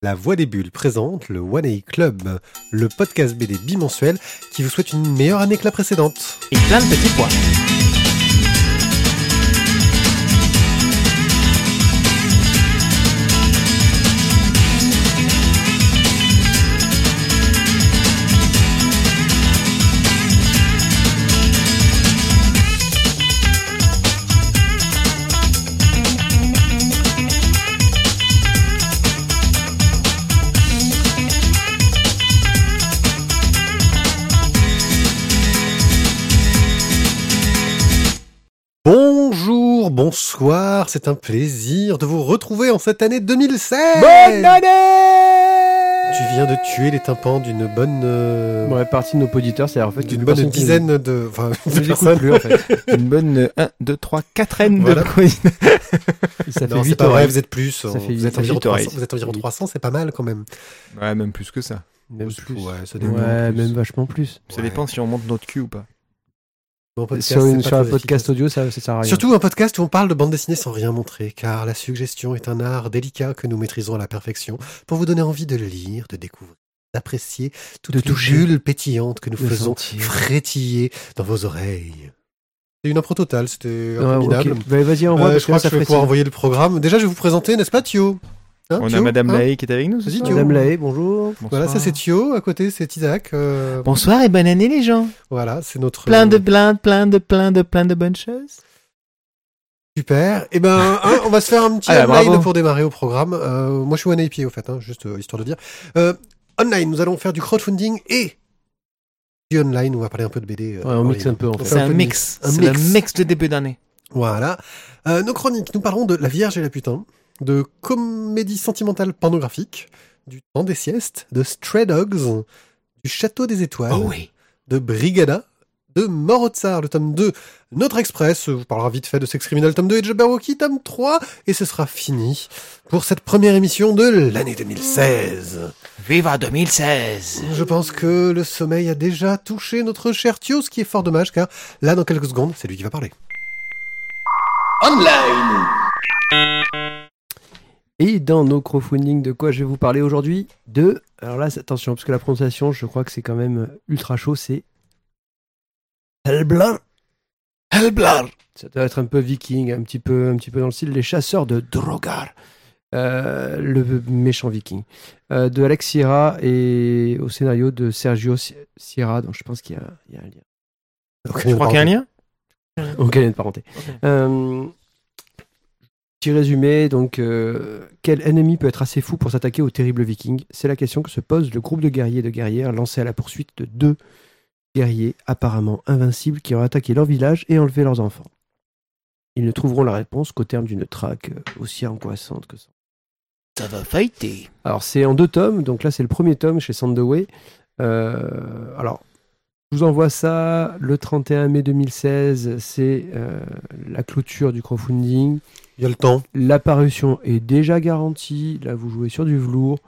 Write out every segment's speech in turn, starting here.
La Voix des Bulles présente le One A Club, le podcast BD bimensuel qui vous souhaite une meilleure année que la précédente. Et plein de petits pois. Bonsoir, c'est un plaisir de vous retrouver en cette année 2016 Bonne année Tu viens de tuer les tympans d'une bonne... euh, Ouais, partie de nos auditeurs, c'est en fait d'une une bonne personne qui dizaine de... Enfin, de personnes. plus en fait. Une bonne 1, 2, 3, 4 N Voilà. de. Ça fait Non, c'est 8 pas vrai, vous êtes plus. Ça hein. fait vous, êtes huit- environ huit 300, oreilles. vous êtes environ 300, c'est pas mal quand même. Ouais, même plus que ça. Même plus. Ouais, ça Ouais, même vachement plus. Ça Ouais. dépend si on monte notre cul ou pas. Bon, podcast, sur une, un podcast audio, ça, ça sert à rien. Surtout un podcast où on parle de bande dessinée sans rien montrer, car la suggestion est un art délicat que nous maîtrisons à la perfection pour vous donner envie de le lire, de découvrir, d'apprécier toutes De les pétillantes que nous faisons sentir. frétiller dans vos oreilles. C'est une impro totale, c'était Ouais, interminable. Bah, Vas-y, envoie. Euh, je crois que ça je vais pouvoir envoyer le programme. Déjà, je vais vous présenter, n'est-ce pas, Thio? Hein, on Thio a Madame Hein Lahaye qui est avec nous. Thio. Madame Lahaye, bonjour. Voilà, ça c'est Thio, à côté c'est Isaac. euh, Bonsoir et bonne année les gens. Voilà, c'est notre... Plein de plein de plein de plein de plein de bonnes choses. Super. Eh ben, hein, on va se faire un petit Ah, online bravo. pour démarrer au programme. Euh, moi, je suis One AP au fait, hein, juste euh, histoire de dire. Euh, online, nous allons faire du crowdfunding et du online. On va parler un peu de BD. euh, Ouais, on mixe un peu en fait. C'est un mix. Un C'est mix. le mix de début d'année. Voilà. Euh, nos chroniques, nous parlerons de La Vierge et la Putain, de comédie sentimentale pornographique, du temps des siestes, de Stray Dogs, du Château des Étoiles, Oh oui. de Brigada, de Morotsar, le tome 2, Notre Express, vous parlera vite fait de Sex Criminal, tome 2, et Jabberwocky, tome 3, et ce sera fini pour cette première émission de l'année 2016. Viva 2016. Je pense que le sommeil a déjà touché notre cher Thio, ce qui est fort dommage, car là, dans quelques secondes, c'est lui qui va parler. Et dans nos crowdfunding, de quoi je vais vous parler aujourd'hui De. Alors là, attention, parce que la prononciation, je crois que c'est quand même euh, ultra chaud, c'est. Helblar. Helblar. Ça doit être un peu viking, un petit peu, un petit peu dans le style Les chasseurs de Drogar. Euh, le méchant viking. Euh, de Alex Sierra et au scénario de Sergio Si- Sierra, donc je pense qu'il y, a- il y a un lien. Tu crois qu'il y a un lien Aucun lien de parenté. Ok. Euh, petit résumé, donc, euh, quel ennemi peut être assez fou pour s'attaquer aux terribles vikings C'est la question que se pose le groupe de guerriers et de guerrières lancé à la poursuite de deux guerriers apparemment invincibles qui ont attaqué leur village et enlevé leurs enfants. Ils ne trouveront la réponse qu'au terme d'une traque euh, aussi angoissante que ça. Ça va fighter. Alors c'est en deux tomes, donc là c'est le premier tome chez Sandoway. Euh, alors, je vous envoie ça le 31 mai 2016, c'est euh, la clôture du crowdfunding. Il y a le temps. La parution est déjà garantie, là vous jouez sur du velours.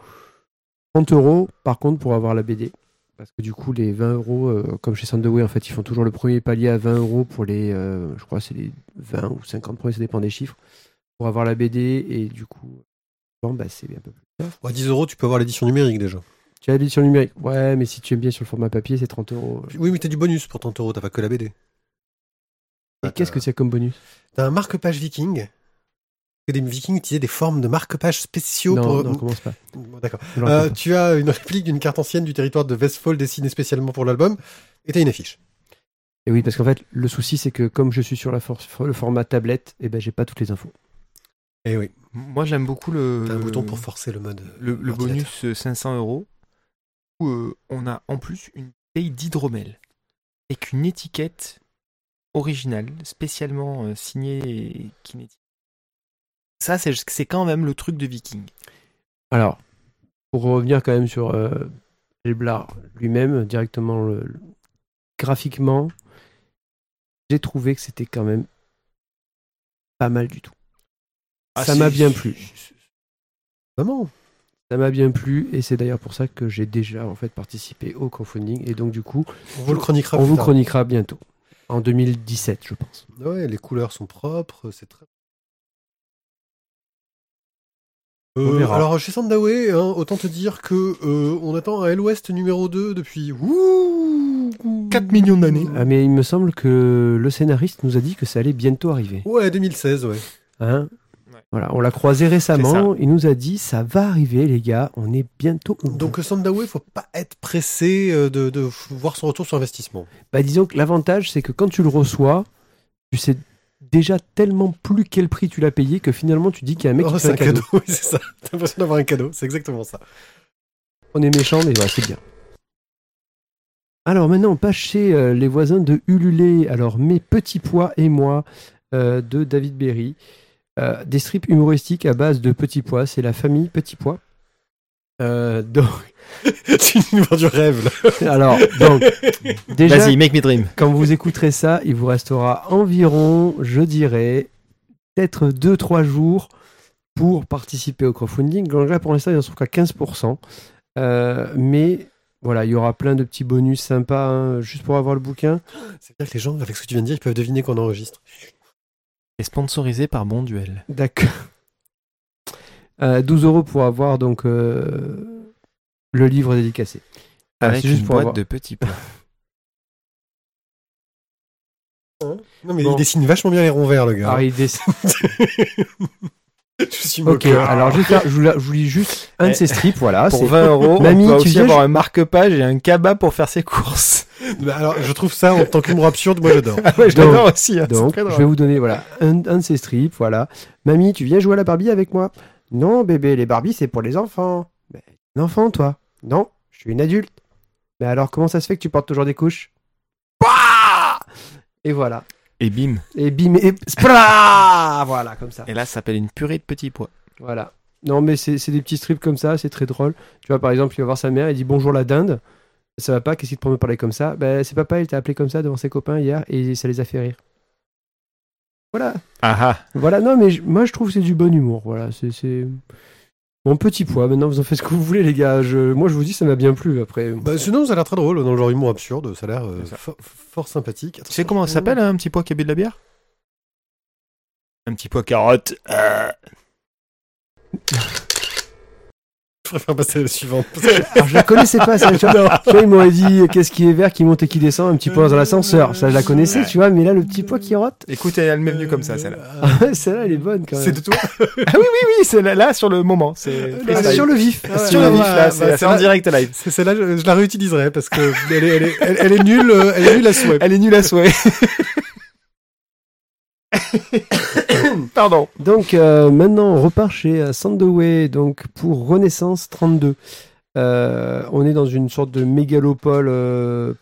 30 euros par contre pour avoir la BD. Parce que du coup les 20 euros, euh, comme chez Sandoway en fait ils font toujours le premier palier à 20 euros pour les, euh, je crois que c'est les 20 ou 50 premiers, ça dépend des chiffres, pour avoir la BD et du coup, bon, bah, c'est un peu plus. À 10 euros, tu peux avoir l'édition numérique déjà. Tu as l'édition numérique Ouais, mais si tu aimes bien sur le format papier, c'est 30 euros. Oui, mais t'as du bonus pour 30 euros, t'as pas que la BD. Et qu'est-ce que c'est comme bonus? T'as un marque-page viking. Que des vikings utilisaient des formes de marque-page spéciaux Non, pour. non, commence pas. Bon, D'accord. Le Euh, tu as une réplique d'une carte ancienne du territoire de Westfold dessinée spécialement pour l'album, et t'as une affiche. Et oui, parce qu'en fait, le souci, c'est que comme je suis sur la for- le format tablette, eh ben, j'ai pas toutes les infos. Eh oui. Moi j'aime beaucoup le. T'as un le- bouton pour forcer le mode. le, le bonus euh, 500 euros où euh, on a en plus une bouteille d'hydromel avec une étiquette originale spécialement euh, signée et kinétique. Ça c'est quand même le truc de viking. Alors, pour revenir quand même sur euh, Elblar lui-même, directement le- le- graphiquement, j'ai trouvé que c'était quand même pas mal du tout. Ah, Ça m'a bien plu. Vraiment Ça m'a bien plu et c'est d'ailleurs pour ça que j'ai déjà en fait participé au crowdfunding et donc du coup, On vous le chroniquera on plus vous tard. chroniquera bientôt. En 2017, je pense. Ouais, les couleurs sont propres, c'est très. Euh, alors chez Sandaway, hein, autant te dire que euh, on attend un L-West numéro 2 depuis ouh, 4 millions d'années. Ah, mais il me semble que le scénariste nous a dit que ça allait bientôt arriver. Ouais, 2016, ouais. Hein? Ouais. Voilà, on l'a croisé récemment. Il nous a dit ça va arriver, les gars. On est bientôt au bout. Donc euh, Sandaway, faut pas être pressé euh, de, voir son retour sur investissement. Bah, disons que l'avantage, c'est que quand tu le reçois, tu sais déjà tellement plus quel prix tu l'as payé que finalement tu dis qu'il y a un mec Oh, qui te c'est fait un cadeau. oui, c'est ça. T'as l'impression d'avoir un cadeau, c'est exactement ça. On est méchant, mais ouais, c'est bien. Alors maintenant, on passe chez euh, les voisins de Ululé. Alors, Mes Petits Pois et moi, euh, de David Berry. Euh, des strips humoristiques à base de petits pois. C'est la famille Petits Pois. Euh, donc, tu nous vends du rêve, là. alors, donc, déjà, Vas-y, make me dream. quand vous écouterez ça, il vous restera environ, je dirais, peut-être 2-3 jours pour participer au crowdfunding. Donc là, pour l'instant, il en se trouve qu'à 15%. Euh, mais voilà, il y aura plein de petits bonus sympas hein, juste pour avoir le bouquin. C'est-à-dire que les gens, avec ce que tu viens de dire, ils peuvent deviner qu'on enregistre. Sponsorisé par Bon Duel. D'accord. Euh, 12 euros pour avoir donc euh, le livre dédicacé. Ah, Avec c'est juste une pour boîte avoir- de petits pois. Non, mais Bon. il dessine vachement bien les ronds verts, le gars. Ah, il dessine- Je suis Ok, alors je, vais faire- je, vous la- je vous lis juste un de Eh, ces strips. Voilà, Pour c'est 20 euros, Mamie, on peut tu aussi viens, avoir je- un marque-page et un cabas pour faire ses courses. Bah, alors, je trouve ça, en tant qu'humour absurde, moi j'adore. Ah ouais, je l'adore aussi. hein, Donc, je vais vous donner voilà un, un de ces strips. Voilà, mamie, tu viens jouer à la Barbie avec moi? Non, bébé, les Barbies c'est pour les enfants. Mais un enfant, toi? Non, je suis une adulte. Mais alors, comment ça se fait que tu portes toujours des couches? Pouah Et voilà. Et bim. Et bim et spra Voilà, comme ça. Et là, ça s'appelle une purée de petits pois. Voilà. Non, mais c'est des petits strips comme ça, c'est très drôle. Tu vois, par exemple, il va voir sa mère, il dit bonjour la dinde. Ça va pas, qu'est-ce qu'il te prend de parler comme ça? Ben, c'est papa, il t'a appelé comme ça devant ses copains hier et ça les a fait rire. Voilà. Ah ah. Voilà, non, mais moi je trouve que c'est du bon humour. Voilà, c'est. Mon petit poids, maintenant vous en faites ce que vous voulez, les gars. Je... Moi je vous dis, ça m'a bien plu après. Bah, sinon, ça a l'air très drôle, dans le genre humour absurde, ça a l'air euh, fo- fort sympathique. Tu sais comment ça s'appelle un petit pois qui a bu de la bière? Un petit pois carotte. Euh, préfère passer à la suivante. Alors, je la connaissais pas, ça. Tu vois, Tu vois, ils m'auraient dit qu'est-ce qui est vert, qui monte et qui descend, un petit poids dans l'ascenseur. Ça, je la connaissais, tu vois, mais là, le petit poids qui rote, Écoute, elle m'est venue comme ça, celle-là. Euh, celle-là, elle est bonne quand même. C'est de toi Ah oui, oui, oui, c'est là, là, sur le moment. C'est Ah, freestyle. sur le vif. Ah Sur le ouais, vif, là, bah, c'est c'est en direct live. Celle-là, je, je la réutiliserai parce que elle est, elle est, elle, elle est nulle, euh, elle est nulle à souhait. Elle est nulle à souhait. Pardon. Donc euh, maintenant, on repart chez euh, Sandoway, donc pour Renaissance 32. Euh, on est dans une sorte de mégalopole euh,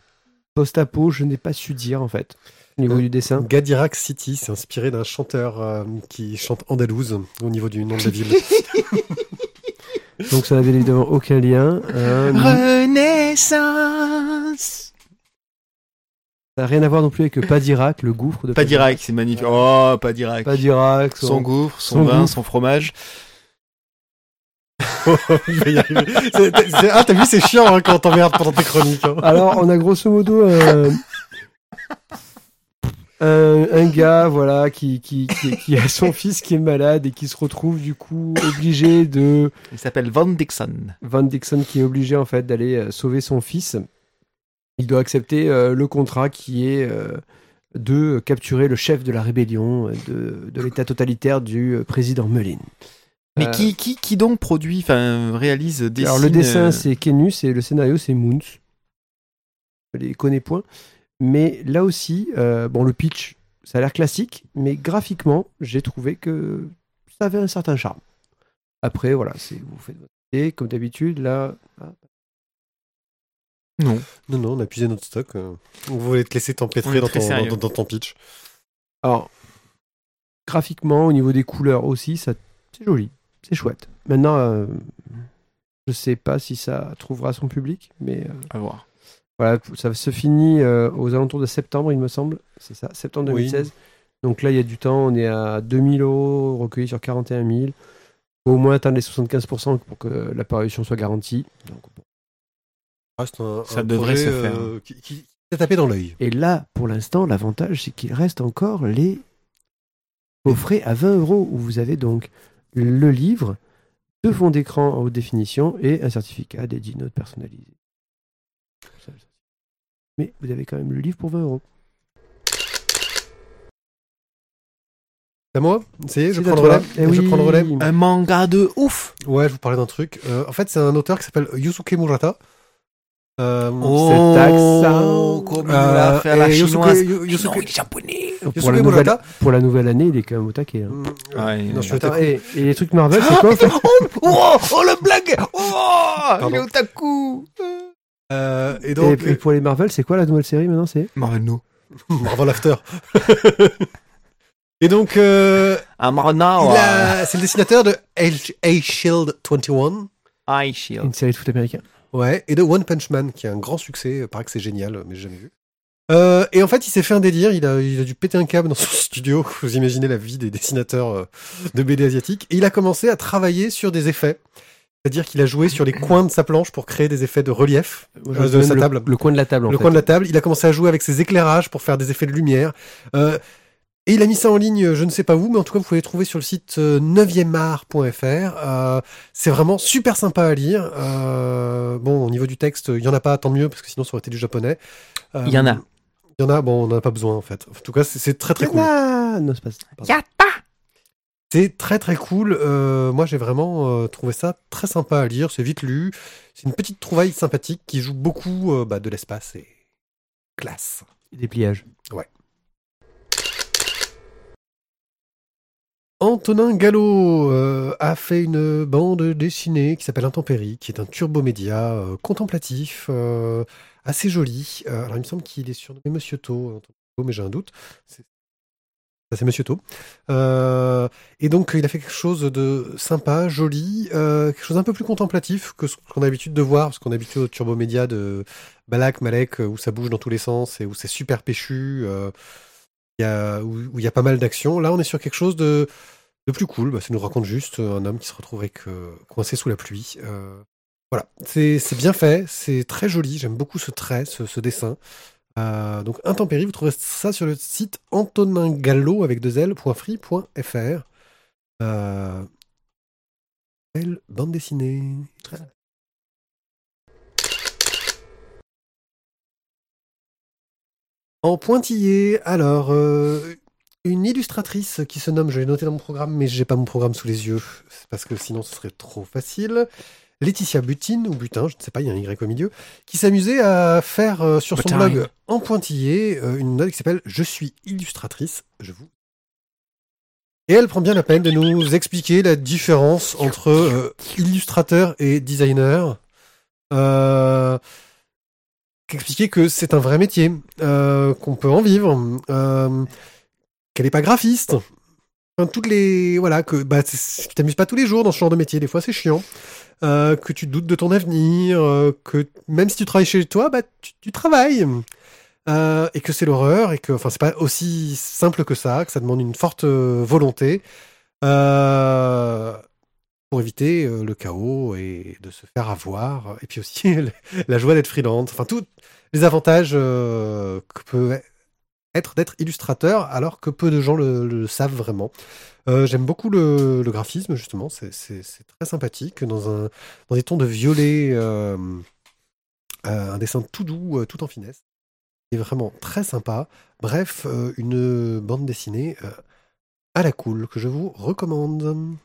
post-apo, je n'ai pas su dire en fait, au niveau Euh, du dessin. Gadirak City, c'est inspiré d'un chanteur euh, qui chante andalouse au niveau du nom de la ville. Donc ça n'avait évidemment aucun lien. hein. Renaissance. Ça n'a rien à voir non plus avec Padirac, le gouffre de Pas direct, c'est magnifique. Oh, pas direct. Padirac, son- Son gouffre, son, son vin, gouffre. son fromage. Y arriver. C'est- ah, t'as vu, c'est chiant hein, quand on t'emmerde pendant tes chroniques. hein. Alors, on a grosso modo un, un, un gars, voilà, qui, qui, qui, qui a son fils qui est malade et qui se retrouve du coup obligé de Il s'appelle Van Dixon. Van Dixon qui est obligé en fait d'aller euh, sauver son fils. Il doit accepter euh, le contrat qui est euh, de capturer le chef de la rébellion euh, de, de l'état totalitaire du président Melin. Mais qui, qui, qui donc produit, enfin, réalise, dessine Alors le dessin c'est Kenus et le scénario c'est Moons. Je les connais point. Mais là aussi, bon le pitch, ça a l'air classique, mais graphiquement, j'ai trouvé que ça avait un certain charme. Après, voilà, c'est vous faites votre idée, comme d'habitude, là. ah, Non. Non, non, on a puisé notre stock. euh. On voulait te laisser t'empêtrer dans ton, sérieux. dans, dans ton pitch. Alors, graphiquement, au niveau des couleurs aussi, ça, c'est joli, c'est chouette. Maintenant, euh, je sais pas si ça trouvera son public, mais euh, À voir. voilà, ça se finit euh, aux alentours de septembre, il me semble. C'est ça, septembre Oui. 2016. Donc là, il y a du temps, on est à 2000 euros recueillis sur 41 000. Faut au moins atteindre les 75% pour que la parution soit garantie. Donc, bon. Reste un, Ça un devrait projet, se faire. euh, qui, qui t'a tapé dans l'œil. Et là, pour l'instant, l'avantage, c'est qu'il reste encore les coffrets à 20 euros où vous avez donc le livre, deux fonds d'écran en haute définition et un certificat dédié note personnalisé. Mais vous avez quand même le livre pour 20 euros. C'est à moi? Ça y est, je C'est prends le relais. Eh Je oui. prends le relais. Un manga de ouf Ouais, je vous parlais d'un truc. Euh, en fait, c'est un auteur qui s'appelle Yusuke Murata. Euh, Oh, comme il euh, va faire la et chinoise. Non, il est japonais Pour la, nouvelle, pour la nouvelle année, il est quand même au taquet. hein. Mm, Ouais, non, je Attends, et, et les trucs Marvel, c'est quoi en fait oh, oh, le blague Oh Pardon. Il est otaku Euh, et et, donc, et pour les Marvel, c'est quoi la nouvelle série maintenant C'est Marno. Marvel After. et donc, euh, Un Marna, il a- c'est le dessinateur de A-Shield 21. Eye Shield. une série de foot américain. Ouais, et de One Punch Man, qui est un grand succès. Il paraît que c'est génial, mais j'ai jamais vu. Euh, et en fait, il s'est fait un délire. Il a, il a dû péter un câble dans son studio. Vous imaginez la vie des dessinateurs euh, de BD asiatiques. Et il a commencé à travailler sur des effets. C'est-à-dire qu'il a joué sur les coins de sa planche pour créer des effets de relief euh, de sa table. Le, le coin de la table. en le fait. coin de la table. Il a commencé à jouer avec ses éclairages pour faire des effets de lumière. Euh, et il a mis ça en ligne, je ne sais pas où, mais en tout cas, vous pouvez le trouver sur le site euh, 9art.fr. Euh, c'est vraiment super sympa à lire. Euh, bon, au niveau du texte, il y en a pas, tant mieux, parce que sinon, ça aurait été du japonais. Euh, Il y en a. Il y en a, bon, on n'en a pas besoin, en fait. En tout cas, c'est- très très cool. Non, c'est pas. C'est très très cool. Euh, moi, j'ai vraiment euh, trouvé ça très sympa à lire. C'est vite lu. C'est une petite trouvaille sympathique qui joue beaucoup euh, bah, de l'espace et classe. Des pliages. Antonin Gallo euh, a fait une bande dessinée qui s'appelle Intempérie, qui est un turbomédia euh, contemplatif, euh, assez joli. Euh, alors, il me semble qu'il est surnommé Monsieur Gallo, mais j'ai un doute. C'est Monsieur To. Euh, et donc, il a fait quelque chose de sympa, joli, quelque chose d'un peu plus contemplatif que ce qu'on a l'habitude de voir, parce qu'on est habitué au turbomédia de Balak, Malek, où ça bouge dans tous les sens et où c'est super péchu. Où, il y a pas mal d'actions. Là, on est sur quelque chose de, plus cool. Bah, ça nous raconte juste un homme qui se retrouve coincé sous la pluie. Euh, voilà, c'est bien fait, c'est très joli. J'aime beaucoup ce trait, ce, ce dessin. Euh, donc, Intempérie, vous trouverez ça sur le site antoningallo avec deux L.free.fr. Euh, bande dessinée. Très En pointillé, alors, euh, une illustratrice qui se nomme, je l'ai noté dans mon programme, mais j'ai pas mon programme sous les yeux, parce que sinon ce serait trop facile. Laetitia Butine, ou Butin, je ne sais pas, il y a un Y au milieu, qui s'amusait à faire euh, sur son blog en pointillé euh, une note qui s'appelle Je suis illustratrice, je vous. Et elle prend bien la peine de nous expliquer la différence entre illustrateur et designer. Euh, expliquer que c'est un vrai métier, euh, qu'on peut en vivre, euh, qu'elle n'est pas graphiste. Toutes les voilà que bah tu t'amuses pas tous les jours dans ce genre de métier. Des fois c'est chiant, euh, que tu doutes de ton avenir, que même si tu travailles chez toi, bah tu, travailles. Et que c'est l'horreur et que enfin c'est pas aussi simple que ça, que ça demande une forte volonté pour éviter euh, le chaos et de se faire avoir et puis aussi la joie d'être freelance, enfin tous les avantages euh, que peut être d'être illustrateur alors que peu de gens le, savent vraiment. Euh, J'aime beaucoup le, graphisme justement, c'est très sympathique dans un dans des tons de violet, euh, euh, un dessin tout doux, euh, tout en finesse. C'est vraiment très sympa. Bref, euh, une bande dessinée euh, à la cool que je vous recommande.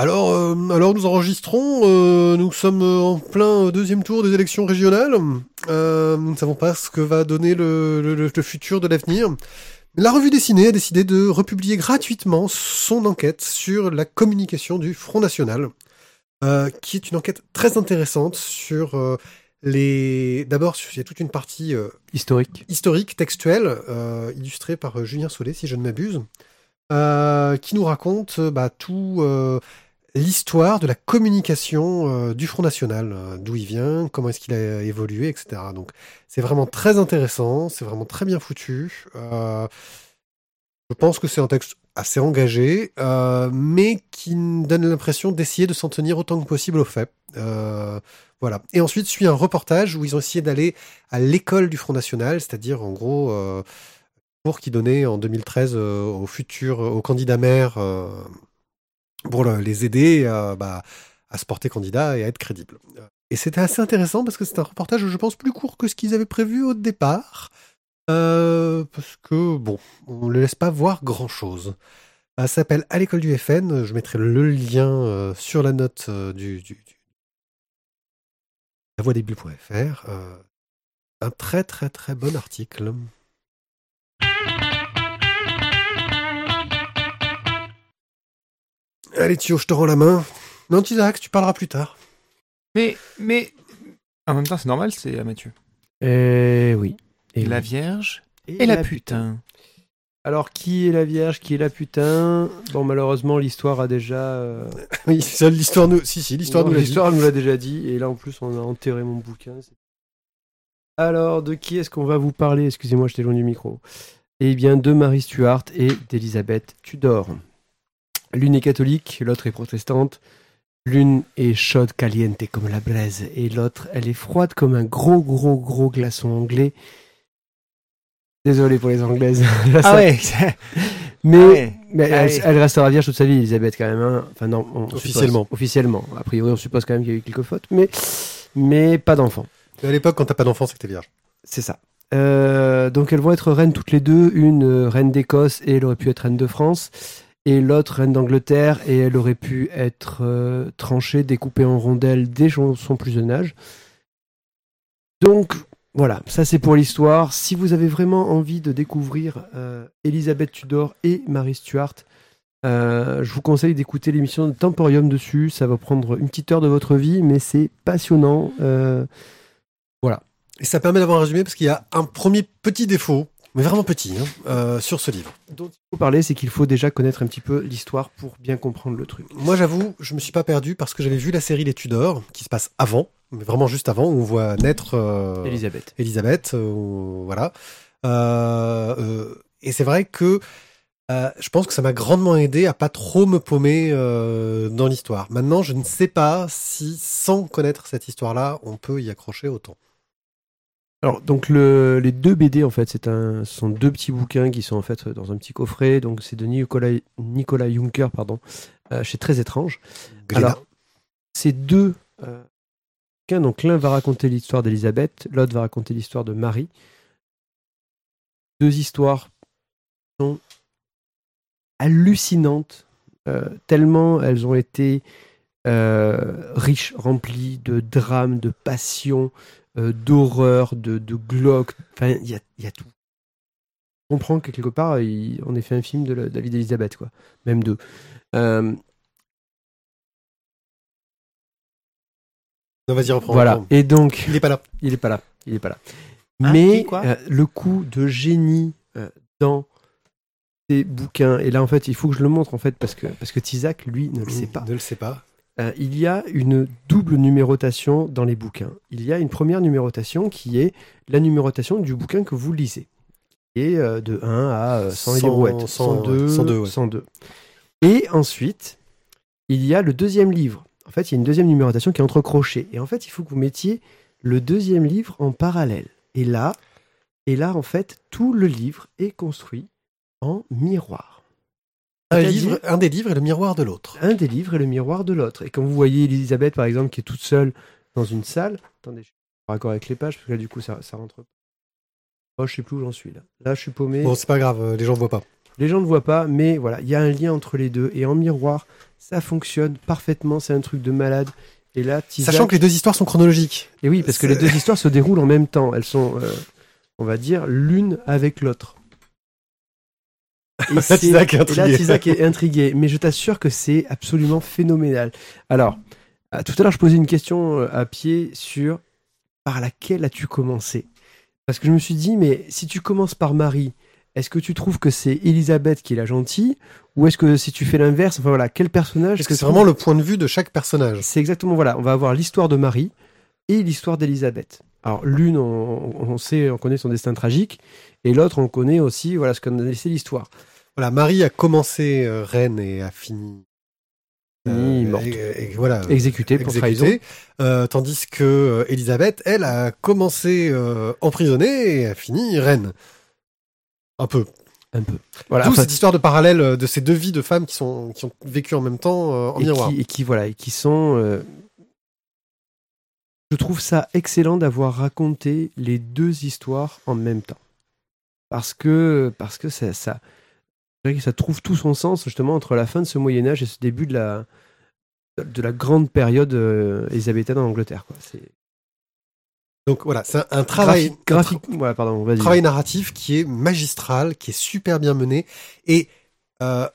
Alors, euh, alors nous enregistrons, euh, nous sommes en plein deuxième tour des élections régionales. Euh, nous ne savons pas ce que va donner le, le- le futur de l'avenir. La revue dessinée a décidé de republier gratuitement son enquête sur la communication du Front National, euh, qui est une enquête très intéressante sur euh, les. D'abord, il y a toute une partie euh, Historique. historique, textuel, euh, illustré par euh, Julien Solé, si je ne m'abuse, euh, qui nous raconte euh, bah, tout euh, l'histoire de la communication euh, du Front National, euh, d'où il vient, comment est-ce qu'il a évolué, etc. Donc c'est vraiment très intéressant, c'est vraiment très bien foutu. Euh, je pense que c'est un texte assez engagé, mais qui donne l'impression d'essayer de s'en tenir autant que possible aux faits. Voilà. Et ensuite suit un reportage où ils ont essayé d'aller à l'école du Front National, c'est-à-dire en gros euh, pour qui donnait en 2013 euh, aux futurs, aux candidats maires euh, pour le- les aider euh, bah, à se porter candidat et à être crédible. Et c'était assez intéressant parce que c'est un reportage, je pense, plus court que ce qu'ils avaient prévu au départ. Euh, parce que, bon, on ne laisse pas voir grand-chose. Ça s'appelle À l'école du FN. Je mettrai le lien euh, sur la note euh, du, du, du- la voix des bulles.fr. Euh, un très très très bon article. Allez Thio, je te rends la main. Non, Isaac, tu parleras plus tard. Mais, mais, en même temps, c'est normal, c'est à Mathieu. Eh oui. Et la oui. Vierge et la putain. Alors, qui est la Vierge Qui est la putain? Bon, malheureusement, l'histoire a déjà. euh, Oui, seule l'histoire nous. Si, si, l'histoire nous l'a dit. L'histoire nous l'a déjà dit. Et là, en plus, on a enterré mon bouquin. c'est- Alors, de qui est-ce qu'on va vous parler? Excusez-moi, j'étais loin du micro. Eh bien, de Marie Stuart et d'Elisabeth Tudor. L'une est catholique, l'autre est protestante. L'une est chaude, caliente comme la braise, et l'autre, elle est froide comme un gros, gros, gros glaçon anglais. Désolé pour les anglaises. Là, ça- Ah ouais Mais, Ah ouais. mais Ah elle, ouais. elle restera vierge toute sa vie, Elisabeth, quand même. hein. Enfin, non, on suppose- Officiellement. officiellement. A priori, on suppose quand même qu'il y a eu quelques fautes, mais, mais pas d'enfant. À l'époque, quand t'as pas d'enfant, c'est que t'es vierge. C'est ça. Euh, donc, elles vont être reines toutes les deux. Une euh, reine d'Écosse et elle aurait pu être reine de France. Et l'autre reine d'Angleterre et elle aurait pu être euh, tranchée, découpée en rondelles dès son plus jeune âge. Donc, voilà, ça c'est pour l'histoire. Si vous avez vraiment envie de découvrir euh, Elisabeth Tudor et Marie Stuart, euh, je vous conseille d'écouter l'émission de Temporium dessus. Ça va prendre une petite heure de votre vie, mais c'est passionnant. Euh, Et ça permet d'avoir un résumé parce qu'il y a un premier petit défaut, mais vraiment petit, hein, euh, sur ce livre. dont il faut parler, c'est qu'il faut déjà connaître un petit peu l'histoire pour bien comprendre le truc. Moi, j'avoue, je me suis pas perdu parce que j'avais vu la série Les Tudors, qui se passe avant, mais vraiment juste avant, où on voit naître euh, Elisabeth. Elisabeth, euh, voilà. Euh, euh, et c'est vrai que euh, je pense que ça m'a grandement aidé à pas trop me paumer euh, dans l'histoire. Maintenant, je ne sais pas si, sans connaître cette histoire-là, on peut y accrocher autant. Alors, donc le- les deux BD, en fait, c'est un, ce sont deux petits bouquins qui sont en fait dans un petit coffret. Donc, c'est de Nicolas, Nicolas Juncker, pardon, euh, chez Très étrange. Glénat. Alors, ces deux euh, bouquins, donc l'un va raconter l'histoire d'Elisabeth, l'autre va raconter l'histoire de Marie. Deux histoires sont hallucinantes, euh, tellement elles ont été euh, riches, remplies de drames, de passion, euh, d'horreur, de, de glauque. Enfin, il y a, y a tout. On comprend que quelque part, il- on ait fait un film de la, de la vie d'Elisabeth, quoi. Même deux. Euh, Non, vas-y, reprends. voilà. reprends. Et donc, Il est pas là. il est pas là. Il est pas là. Hein, Mais qui, euh, le coup de génie dans ces bouquins, et là en fait, il faut que je le montre en fait parce que parce que Tizak lui ne le sait pas. Ne le sait pas. Euh, il y a une double numérotation dans les bouquins. Il y a une première numérotation qui est la numérotation du bouquin que vous lisez. Et euh, de 1 à euh, 100 et des 100, brouettes. 100, 102, 102, ouais. 102. Et ensuite, il y a le deuxième livre. En fait, il y a une deuxième numérotation qui est entre crochets. Et en fait, il faut que vous mettiez le deuxième livre en parallèle. Et là, et là, en fait, tout le livre est construit en miroir. Un, C'est-à-dire- livre, un des livres est le miroir de l'autre. un des livres et le miroir de l'autre. Et quand vous voyez Elisabeth, par exemple, qui est toute seule dans une salle, attendez, je suis pas d'accord avec les pages, parce que là, du coup, ça, ça rentre pas. Oh, je sais plus où j'en suis là. Là, je suis paumé. Bon, c'est pas grave, euh, les gens voient pas. Les gens ne voient pas, mais voilà, il y a un lien entre les deux. Et en miroir, ça fonctionne parfaitement. C'est un truc de malade. Et là, Tizak- Sachant que les deux histoires sont chronologiques. Et oui, parce que les deux histoires se déroulent en même temps. Elles sont, euh, on va dire, l'une avec l'autre. Et, c'est- là, intrigué. Tizak est intrigué. Mais je t'assure que c'est absolument phénoménal. Alors, euh, tout à l'heure, je posais une question euh, à pied sur par laquelle as-tu commencé? Parce que je me suis dit, mais si tu commences par Marie, est-ce que tu trouves que c'est Elisabeth qui est la gentille? Ou est-ce que si tu fais l'inverse, enfin voilà, quel personnage Parce que c'est vraiment le point de vue de chaque personnage. c'est exactement voilà, on va avoir l'histoire de Marie et l'histoire d'Elisabeth. Alors l'une, on, on sait, on connaît son destin tragique, et l'autre, on connaît aussi voilà ce qu'on a laissé l'histoire. Voilà, Marie a commencé euh, reine et a fini. Euh, morte. Et, et voilà. Exécutée pour trahison. Euh, tandis que Elisabeth, elle, a commencé emprisonnée et a fini reine. Un peu. un peu. Voilà. D'où enfin, cette histoire de parallèle de ces deux vies de femmes qui sont qui ont vécu en même temps en et miroir. qui, et qui voilà et qui sont je trouve ça excellent d'avoir raconté les deux histoires en même temps parce que parce que ça dirais que ça trouve tout son sens justement entre la fin de ce Moyen Âge et ce début de la de la grande période euh, élisabéthaine en Angleterre quoi Donc voilà, c'est un, un travail graphique, graphique voilà pardon vas-y travail narratif qui est magistral, qui est super bien mené et euh,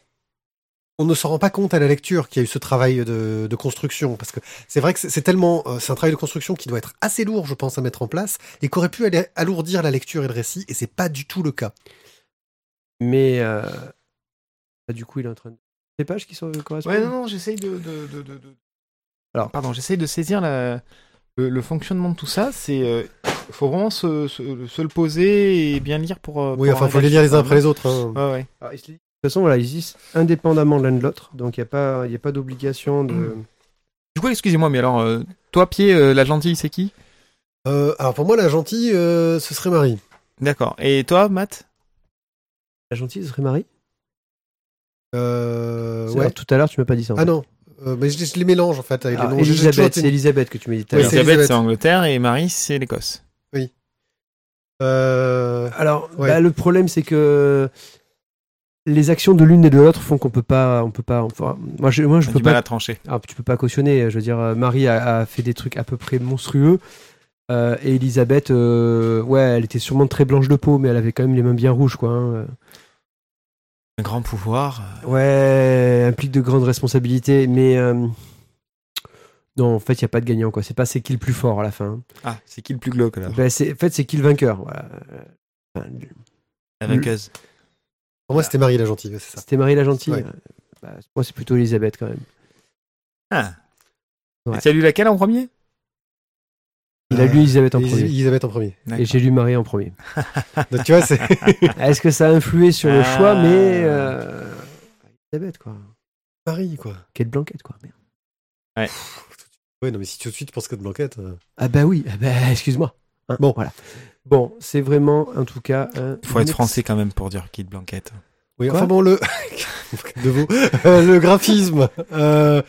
on ne s'en rend pas compte à la lecture qu'il y a eu ce travail de, de construction parce que c'est vrai que c'est tellement euh, c'est un travail de construction qui doit être assez lourd, je pense, à mettre en place et qui aurait pu aller alourdir la lecture et le récit et c'est pas du tout le cas. Mais euh, bah, du coup il est en train de les pages qui sont correspondent Ouais, non, non, j'essaye de, de, de, de- de- Alors. pardon, j'essaye de saisir la- le, le fonctionnement de tout ça. C'est, euh, faut vraiment se, se, se le poser et bien lire pour. euh, Oui, enfin, faut les lire les uns après les autres. hein. Ouais, ouais. Alors, de toute façon, voilà, ils existent indépendamment l'un de l'autre, donc il n'y a pas, il y a pas d'obligation de. Du coup, excusez-moi, mais alors, euh, toi, pied, euh, la gentille, c'est qui? Euh, alors pour moi, la gentille, euh, ce serait Marie. D'accord. Et toi, Matt? La gentille, ce serait Marie? Euh, ouais. alors, Tout à l'heure, tu m'as pas dit ça. en Ah fait. non, Euh, mais je, je les mélange en fait avec Ah, les noms. Elisabeth, été- c'est Elisabeth que tu m'as dit tout à Oui, Elisabeth, c'est Angleterre et Marie, c'est l'Écosse. Euh, Alors, Ouais. bah, le problème, c'est que les actions de l'une et de l'autre font qu'on peut pas, on peut pas. enfin, moi, je, moi, je peux pas. à trancher. Ah, tu peux pas cautionner. Je veux dire, euh, Marie a, a fait des trucs à peu près monstrueux. euh, et Elisabeth, euh, ouais, elle était sûrement très blanche de peau, mais elle avait quand même les mains bien rouges, quoi. hein. Un grand pouvoir. euh, Ouais, implique de grandes responsabilités, mais euh, non, en fait, il y a pas de gagnant, quoi. C'est pas c'est qui le plus fort à la fin. Ah, c'est qui le plus glauque, là Ben, c'est, en fait, c'est qui le vainqueur. Voilà. Enfin, La vainqueuse. Pour moi, c'était Marie la gentille, c'est ça. C'était Marie la gentille. Ouais. Bah, moi, c'est plutôt Elisabeth quand même. Ah. Ouais. Et tu as lu laquelle en premier? Il a lu Elisabeth en premier. Elisabeth en premier. Et j'ai lu Marie en premier. Donc, tu vois, c'est. Est-ce que ça a influé sur le Ah. choix Mais euh, Elisabeth, quoi. Marie, quoi. Quelle blanquette, quoi. Merde. Ouais, non, mais si tout de suite tu penses que de Blanquette. euh, Ah bah oui. Ah bah, excuse-moi. Hein, Bon. voilà. Bon, c'est vraiment, en tout cas, un. Il faut être français quand même pour dire Kid Blanquette. Oui, Quoi enfin bon, le. de vous. Euh, le graphisme. euh,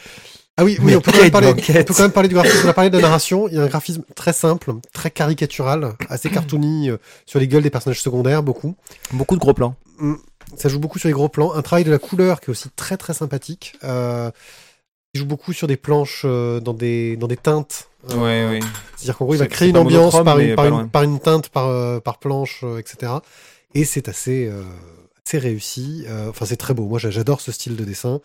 Ah oui, oui, on peut, quand même parler, on peut quand même parler du graphisme. On a parlé de la narration. Il y a un graphisme très simple, très caricatural, assez cartoony euh, sur les gueules des personnages secondaires, beaucoup. Beaucoup de gros plans. Ça joue beaucoup sur les gros plans. Un travail de la couleur qui est aussi très très sympathique. Euh, il joue beaucoup sur des planches euh, dans des dans des teintes. Ouais, ouais. C'est-à-dire qu'en gros, il va créer une ambiance par une, par, une, par une teinte, par, par planche, etc. Et c'est assez, assez réussi. Enfin, c'est très beau. Moi, j'a- j'adore ce style de dessin.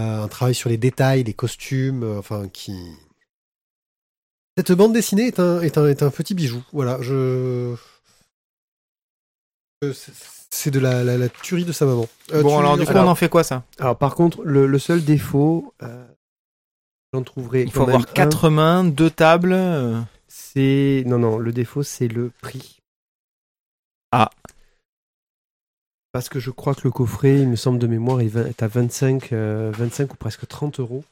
Euh, un travail sur les détails, les costumes, euh, enfin, qui. Cette bande dessinée est un, est un, est un petit bijou. Voilà, je. je- c'est- de la, la, la tuerie de sa maman. Euh, bon, alors du coup, alors- on en fait quoi ça? Alors, par contre, le, le seul défaut, euh, j'en trouverai. Il quand faut même avoir quatre mains, deux tables. euh. C'est. Non, non, le défaut, c'est le prix. Ah. Parce que je crois que le coffret, il me semble de mémoire, il est à 25, euh, 25 ou presque 30 euros.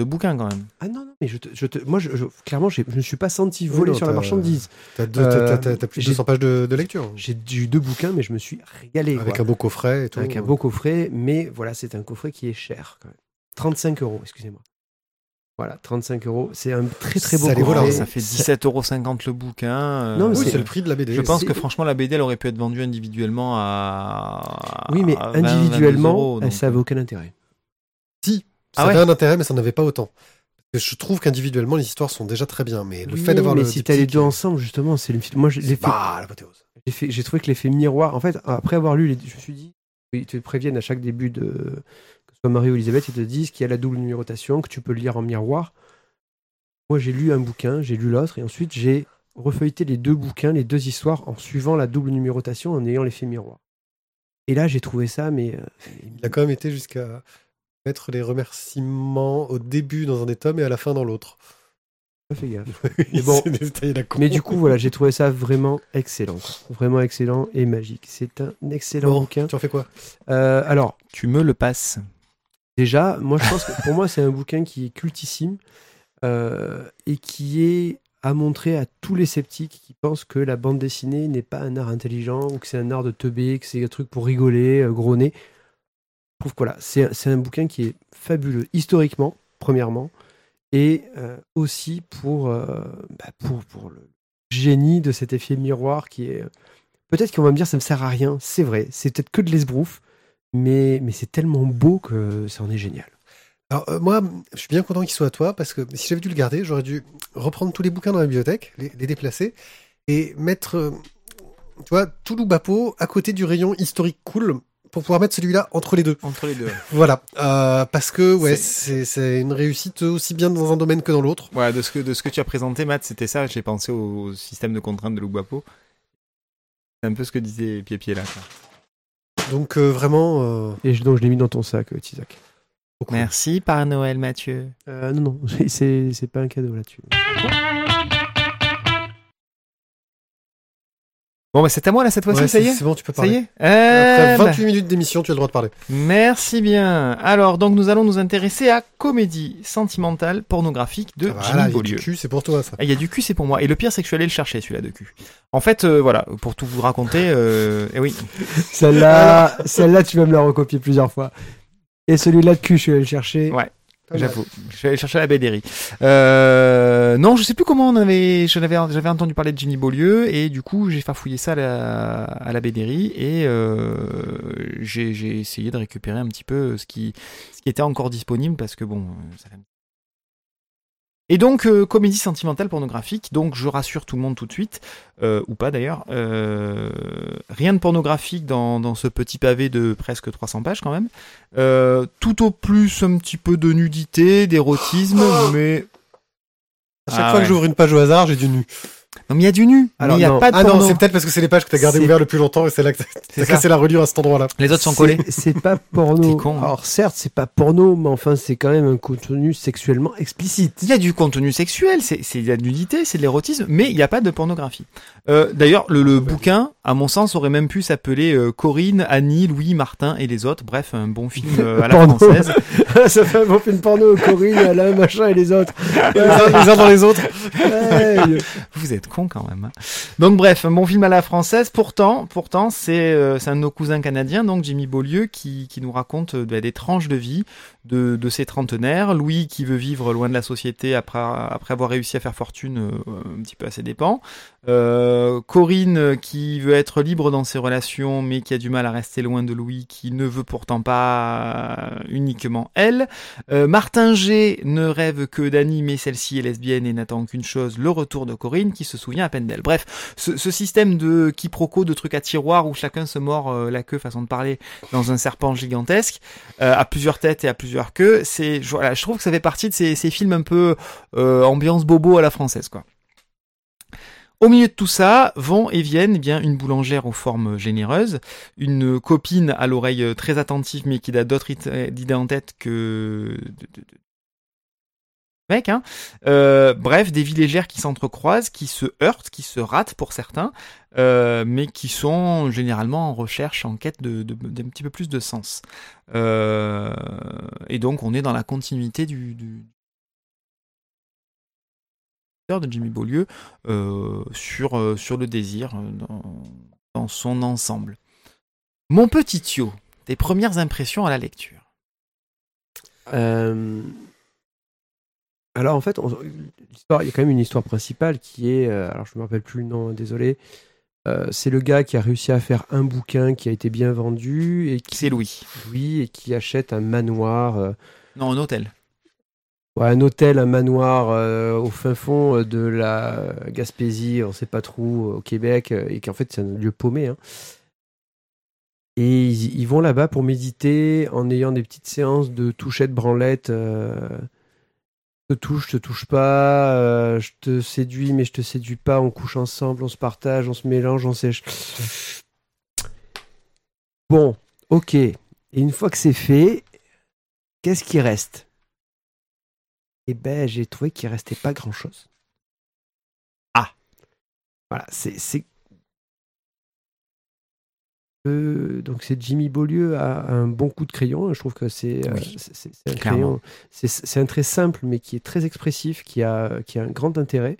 de bouquins quand même. Ah non, non, mais je te, je te- moi, je, je- clairement, je ne me suis pas senti voler sur la marchandise. T'as deux- Euh, plus de j'ai- 200 pages de, de lecture. J'ai eu deux bouquins, mais je me suis régalé. Avec quoi. un beau coffret et tout. Avec un beau coffret, mais voilà, c'est un coffret qui est cher quand même. 35 euros, excusez-moi. Voilà, 35 euros. C'est un très très beau Ça coffret. ça fait 17,50€ le bouquin. euh, Non, mais Oui, c'est- le prix de la BD. Je pense que franchement, la BD, elle aurait pu être vendue individuellement à. Oui, mais à 20, 22 individuellement, euros, donc, ça n'avait aucun intérêt. Si, ça Ah ouais avait un intérêt, mais ça n'avait pas autant. Je trouve qu'individuellement, les histoires sont déjà très bien, mais le Oui, fait d'avoir mais le si t'as les deux ensemble, justement, c'est le film. Moi, je- c'est l'effet- bah, l'apothéose. j'ai fait- j'ai trouvé que l'effet miroir. En fait, après avoir lu, les, je me suis dit, ils te préviennent à chaque début de soit Marie ou Elisabeth, ils te disent qu'il y a la double numérotation, que tu peux le lire en miroir. Moi, j'ai lu un bouquin, j'ai lu l'autre, et ensuite j'ai refeuilleté les deux bouquins, les deux histoires, en suivant la double numérotation, en ayant l'effet miroir. Et là, j'ai trouvé ça, mais euh, Il a quand même été jusqu'à mettre les remerciements au début dans un des tomes et à la fin dans l'autre. fait gaffe. Mais bon. Mais du coup, voilà, j'ai trouvé ça vraiment excellent, quoi. vraiment excellent et magique. C'est un excellent Bon, bouquin. tu en fais quoi? Euh, alors, Tu me le passes. Déjà, moi je pense que pour moi c'est un bouquin qui est cultissime euh, et qui est à montrer à tous les sceptiques qui pensent que la bande dessinée n'est pas un art intelligent ou que c'est un art de teubé, que c'est un truc pour rigoler, euh, gros nez. Je trouve que voilà, c'est un bouquin qui est fabuleux historiquement, premièrement, et euh, aussi pour, euh, bah, pour, le génie de cet effet miroir qui est. Peut-être qu'on va me dire ça me sert à rien, c'est vrai, c'est peut-être que de l'esbrouf, mais, mais c'est tellement beau que ça en est génial. Alors, euh, moi, je suis bien content qu'il soit à toi parce que si j'avais dû le garder, j'aurais dû reprendre tous les bouquins dans la bibliothèque, les, les déplacer et mettre, euh, tu vois, tout Loubapo à côté du rayon historique cool pour pouvoir mettre celui-là entre les deux. Entre les deux. Voilà, Euh, parce que ouais, c'est c'est une réussite aussi bien dans un domaine que dans l'autre. Voilà, de ce que, de ce que tu as présenté, Matt, c'était ça. J'ai pensé au, système de contraintes de Loubapo. C'est un peu ce que disait Pied-Pied là. quoi. Donc euh, vraiment, euh, Et je, donc je l'ai mis dans ton sac, euh, Tizak. beaucoup. Merci, Père Noël Mathieu. Euh, non, non, c'est c'est pas un cadeau là-dessus. Bon, bah, c'est à moi là cette fois-ci, Ouais, ça y est c'est bon, tu peux Ça y parler. est Après Euh, bah, 28 minutes d'émission, tu as le droit de parler. Merci bien. Alors, donc, nous allons nous intéresser à comédie sentimentale pornographique de Voilà, Jimmy il y a Beaulieu. du cul, c'est pour toi ça. Ah, Il y a du cul, c'est pour moi. Et le pire, c'est que je suis allé le chercher, celui-là de cul. En fait, euh, voilà, pour tout vous raconter, euh, eh oui, Celle-là, celle-là, tu vas me la recopier plusieurs fois. Et celui-là de cul, je suis allé le chercher. Ouais. J'avoue, je suis allé chercher la BDRI. Euh, non, je sais plus comment on avait, je l'avais, j'avais entendu parler de Jimmy Beaulieu et du coup, j'ai farfouillé ça à la, à la BDRI et euh, j'ai, essayé de récupérer un petit peu ce qui, ce qui était encore disponible parce que bon, ça fait Et donc, euh, comédie sentimentale pornographique, donc je rassure tout le monde tout de suite, euh, ou pas d'ailleurs, euh, rien de pornographique dans, dans ce petit pavé de presque 300 pages quand même. Euh, tout au plus un petit peu de nudité, d'érotisme, mais... À chaque Ah fois ouais. que j'ouvre une page au hasard, j'ai du nu. Non mais il y a du nu, Alors, il n'y a non. pas de Ah non, c'est peut-être parce que c'est les pages que t'as gardées ouvertes le plus longtemps et c'est là que t'as cassé la reliure à cet endroit-là. Les autres sont collés. C'est pas porno. T'es con, hein. Alors certes, c'est pas porno, mais enfin, c'est quand même un contenu sexuellement explicite. Il y a du contenu sexuel, c'est c'est de la nudité, c'est de l'érotisme, mais il n'y a pas de pornographie. Euh, D'ailleurs, le, le bouquin, à mon sens, aurait même pu s'appeler euh, Corinne, Annie, Louis, Martin et les autres. Bref, un bon film euh, à la Porno. française. Ça fait un bon film porno, Corinne, Alain, machin et les autres. Les uns, dans les autres. Vous êtes con quand même. hein. Donc bref, bon film à la française. Pourtant, pourtant, c'est euh, c'est un de nos cousins canadiens, donc Jimmy Beaulieu, qui, qui nous raconte euh, bah, des tranches de vie de, de ces trentenaires. Louis qui veut vivre loin de la société après, après avoir réussi à faire fortune euh, un petit peu à ses dépens. Euh, Corinne qui veut être libre dans ses relations, mais qui a du mal à rester loin de Louis, qui ne veut pourtant pas euh, uniquement elle. Martin G ne rêve que d'Annie, mais celle-ci est lesbienne et n'attend qu'une chose, le retour de Corinne, qui se souvient à peine d'elle. Bref, ce, ce système de quiproquo, de trucs à tiroir où chacun se mord la queue, façon de parler, dans un serpent gigantesque, à plusieurs têtes et à plusieurs queues, c'est, je- voilà, je trouve que ça fait partie de ces, films un peu euh, ambiance bobo à la française, quoi. Au milieu de tout ça, vont et viennent eh bien une boulangère aux formes généreuses, une copine à l'oreille euh, très attentive mais qui a d'autres idées en tête que mec, hein. Euh, bref, des vies légères qui s'entrecroisent, qui se heurtent, qui se ratent pour certains, euh, mais qui sont généralement en recherche, en quête de, de- d'un petit peu plus de sens. Euh, et donc, on est dans la continuité du, du de Jimmy Beaulieu euh, sur, sur le désir dans, dans son ensemble. Mon petit Thio, tes premières impressions à la lecture? Alors en fait, il y a quand même une histoire principale qui est, alors je me rappelle plus le nom, désolé. Euh, c'est le gars qui a réussi à faire un bouquin qui a été bien vendu et qui C'est Louis. oui, et qui achète un manoir, euh, Non, un hôtel. ouais, un hôtel, un manoir euh, au fin fond de la Gaspésie, on sait pas trop au Québec, et qu'en fait c'est un lieu paumé. hein. Et ils, ils vont là-bas pour méditer en ayant des petites séances de touchettes, branlettes. Te touche, je te touche pas, euh, je te séduis, mais je te séduis pas, on couche ensemble, on se partage, on se mélange, on sèche. Bon, ok. Et une fois que c'est fait, qu'est-ce qui reste? Eh ben, j'ai trouvé qu'il restait pas grand-chose. Ah. Voilà, c'est... Euh, donc c'est Jimmy Beaulieu a un bon coup de crayon. Je trouve que c'est euh, Oui, un crayon. C'est un trait simple mais qui est très expressif, qui a, qui a un grand intérêt.